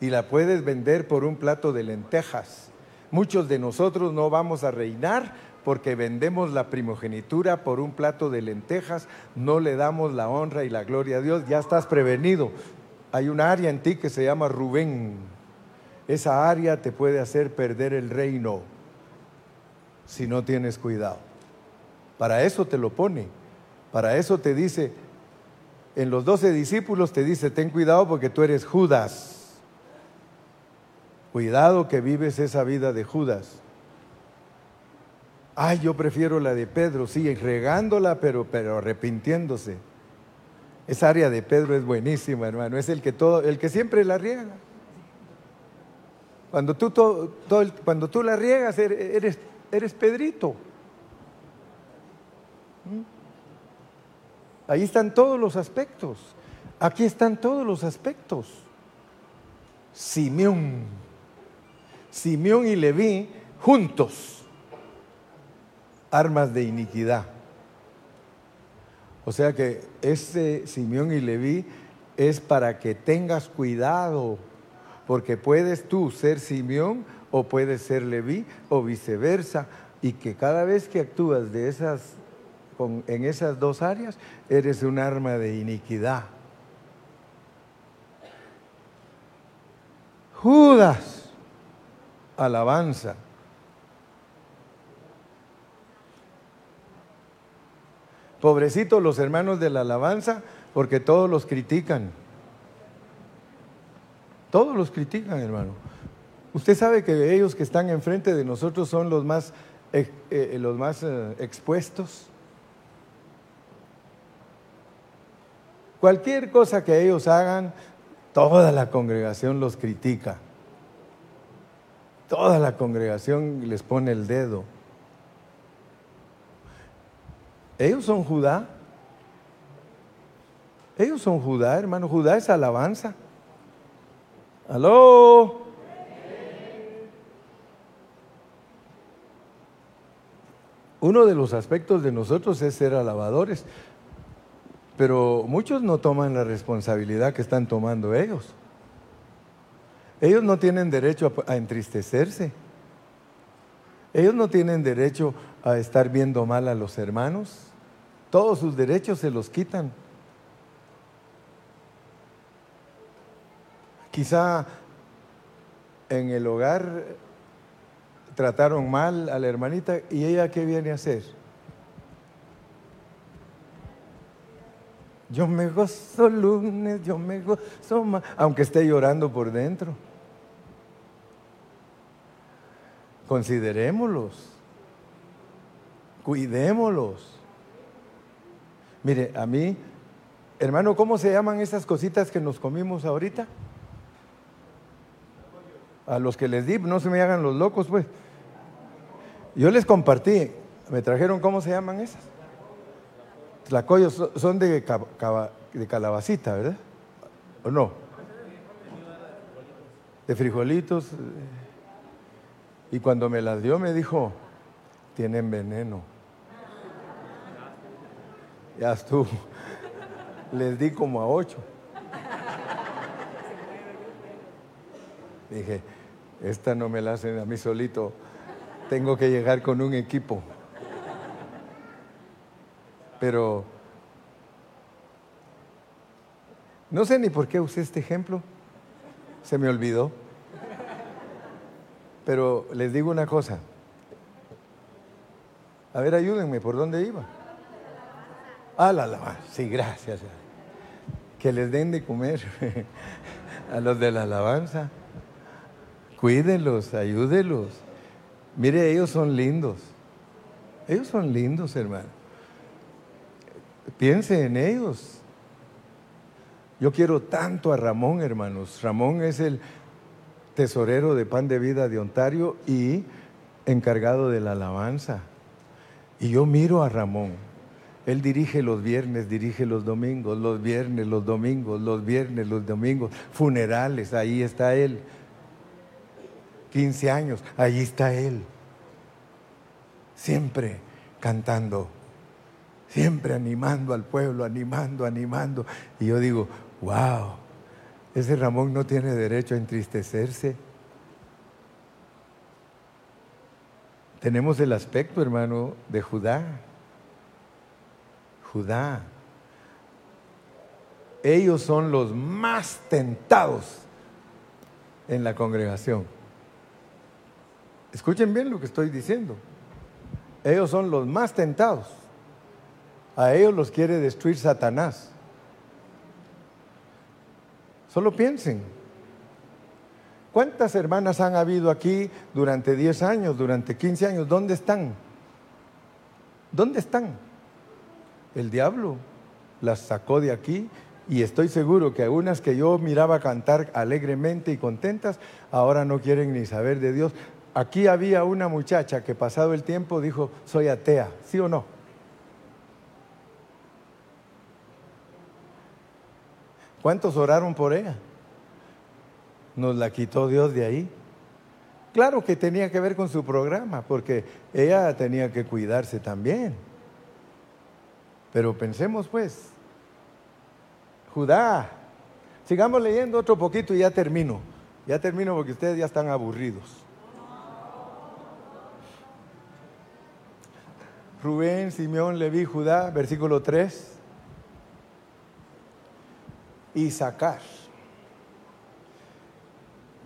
y la puedes vender por un plato de lentejas. Muchos de nosotros no vamos a reinar porque vendemos la primogenitura por un plato de lentejas, no le damos la honra y la gloria a Dios, ya estás prevenido. Hay un área en ti que se llama Rubén. Esa área te puede hacer perder el reino si no tienes cuidado. Para eso te lo pone. Para eso te dice, en los doce discípulos te dice, ten cuidado porque tú eres Judas. Cuidado que vives esa vida de Judas. Ay, yo prefiero la de Pedro, sí, regándola, pero, pero arrepintiéndose. Esa área de Pedro es buenísima, hermano. Es el que, todo, el que siempre la riega. Cuando tú, todo, cuando tú la riegas, er, eres, eres Pedrito. ¿Mm? Ahí están todos los aspectos. Aquí están todos los aspectos. Simeón. Simeón y Leví juntos armas de iniquidad. O sea que ese Simeón y Leví es para que tengas cuidado, porque puedes tú ser Simeón o puedes ser Leví o viceversa, y que cada vez que actúas de esas, en esas dos áreas, eres un arma de iniquidad. Judas, alabanza. Pobrecitos los hermanos de la alabanza, porque todos los critican. Todos los critican, hermano. Usted sabe que ellos que están enfrente de nosotros son los más, eh, eh, los más eh, expuestos. Cualquier cosa que ellos hagan, toda la congregación los critica. Toda la congregación les pone el dedo. Ellos son Judá. Ellos son Judá, hermano. Judá es alabanza. Aló. Uno de los aspectos de nosotros es ser alabadores, pero muchos no toman la responsabilidad que están tomando ellos. Ellos no tienen derecho a, entristecerse. Ellos no tienen derecho a estar viendo mal a los hermanos. Todos sus derechos se los quitan. Quizá en el hogar trataron mal a la hermanita y ella qué viene a hacer. Yo me gozo lunes, yo me gozo más, aunque esté llorando por dentro. Considerémoslos. Cuidémoslos. Mire, a mí, hermano, ¿cómo se llaman esas cositas que nos comimos ahorita? A los que les di, no se me hagan los locos, pues. Yo les compartí, me trajeron, ¿cómo se llaman esas? Tlacoyos son de, de calabacita, ¿verdad? ¿O no? De frijolitos. Y cuando me las dio me dijo, tienen veneno. Ya estuvo. Les di como a ocho. Dije, esta no me la hacen a mí solito. Tengo que llegar con un equipo. Pero no sé ni por qué usé este ejemplo, se me olvidó. Pero les digo una cosa. A ver, ayúdenme, ¿por dónde iba? Ah, la alabanza. Sí, gracias. Que les den de comer a los de la alabanza. Cuídenlos, ayúdenlos. Mire, ellos son lindos. Ellos son lindos, hermano. Piense en ellos. Yo quiero tanto a Ramón, hermanos. Ramón es el tesorero de Pan de Vida de Ontario y encargado de la alabanza. Y yo miro a Ramón. Él dirige los viernes, dirige los domingos, los viernes, los domingos, los viernes, los domingos, funerales, ahí está él. 15 años, ahí está él. Siempre cantando, siempre animando al pueblo, animando, animando. Y yo digo, wow, ese Ramón no tiene derecho a entristecerse. Tenemos el aspecto, hermano, de Judá. Judá. Ellos son los más tentados en la congregación. Escuchen bien lo que estoy diciendo. Ellos son los más tentados. A ellos los quiere destruir Satanás. Solo piensen. ¿Cuántas hermanas han habido aquí durante 10 años, durante 15 años? ¿Dónde están? ¿Dónde están? El diablo las sacó de aquí y estoy seguro que algunas que yo miraba cantar alegremente y contentas, ahora no quieren ni saber de Dios. Aquí había una muchacha que pasado el tiempo dijo, soy atea, ¿sí o no? ¿Cuántos oraron por ella? Nos la quitó Dios de ahí. Claro que tenía que ver con su programa, porque ella tenía que cuidarse también. Pero pensemos pues, Judá, sigamos leyendo otro poquito y ya termino. Ya termino porque ustedes ya están aburridos. Rubén, Simeón, Leví, Judá, versículo 3 y.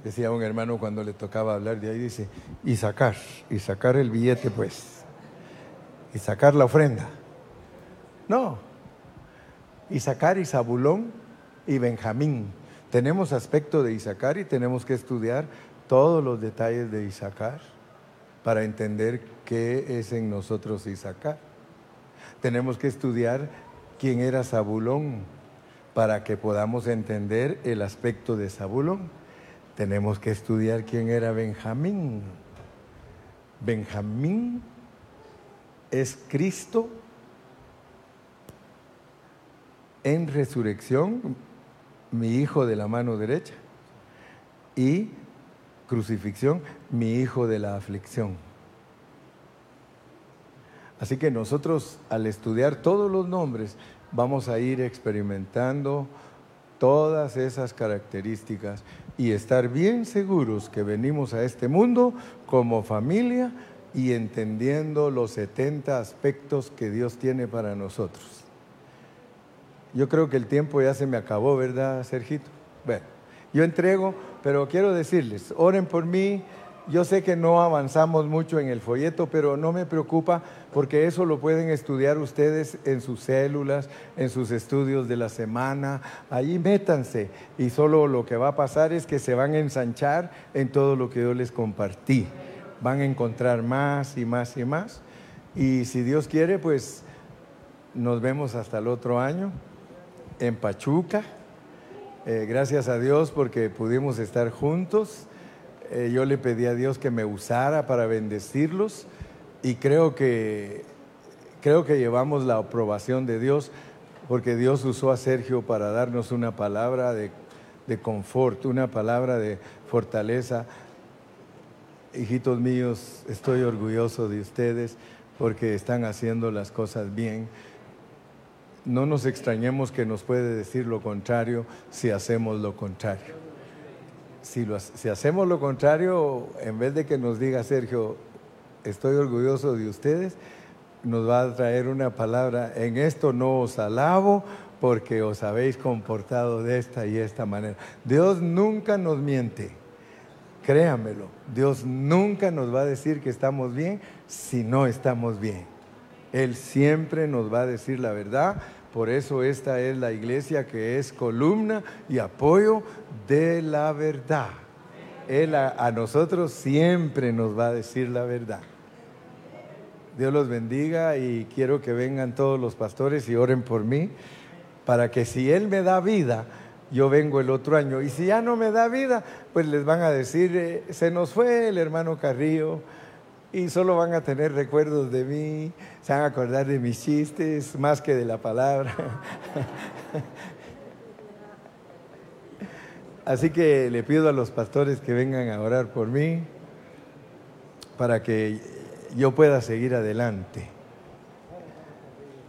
Decía un hermano cuando le tocaba hablar de ahí, dice, y sacar, y sacar el billete pues, y sacar la ofrenda. No, y sacar Isabulón y Benjamín. Tenemos aspecto de Isaacar y tenemos que estudiar todos los detalles de Isaacar para entender qué es en nosotros Isaacar. Tenemos que estudiar quién era Zabulón, para que podamos entender el aspecto de Zabulón, tenemos que estudiar quién era Benjamín. Benjamín es Cristo en resurrección, mi hijo de la mano derecha, y crucifixión, mi hijo de la aflicción. Así que nosotros al estudiar todos los nombres vamos a ir experimentando todas esas características y estar bien seguros que venimos a este mundo como familia y entendiendo los 70 aspectos que Dios tiene para nosotros. Yo creo que el tiempo ya se me acabó, ¿verdad, Sergito? Bueno, yo entrego, pero quiero decirles, oren por mí, yo sé que no avanzamos mucho en el folleto, pero no me preocupa porque eso lo pueden estudiar ustedes en sus células, en sus estudios de la semana. Allí métanse y solo lo que va a pasar es que se van a ensanchar en todo lo que yo les compartí. Van a encontrar más y más y más. Y si Dios quiere, pues nos vemos hasta el otro año en Pachuca. Eh, gracias a Dios porque pudimos estar juntos eh, yo le pedí a Dios que me usara para bendecirlos y creo que, creo que llevamos la aprobación de Dios porque Dios usó a Sergio para darnos una palabra de, de confort, una palabra de fortaleza. Hijitos míos, estoy orgulloso de ustedes porque están haciendo las cosas bien. No nos extrañemos que nos puede decir lo contrario si hacemos lo contrario si, hacemos lo contrario, en vez de que nos diga Sergio, estoy orgulloso de ustedes, nos va a traer una palabra, en esto no os alabo porque os habéis comportado de esta y esta manera. Dios nunca nos miente, créamelo, Dios nunca nos va a decir que estamos bien si no estamos bien. Él siempre nos va a decir la verdad, por eso esta es la iglesia que es columna y apoyo de la verdad. Él a, nosotros siempre nos va a decir la verdad. Dios los bendiga y quiero que vengan todos los pastores y oren por mí para que si Él me da vida, yo vengo el otro año. Y si ya no me da vida, pues les van a decir, eh, se nos fue el hermano Carrillo y solo van a tener recuerdos de mí, se van a acordar de mis chistes más que de la palabra. Así que le pido a los pastores que vengan a orar por mí para que yo pueda seguir adelante.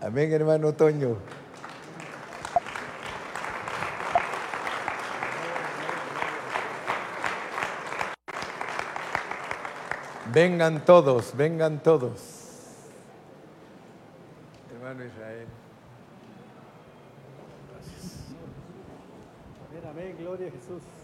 Amén, hermano Toño. Vengan todos, vengan todos. Hermano Israel. Amén, amén, gloria a Jesús.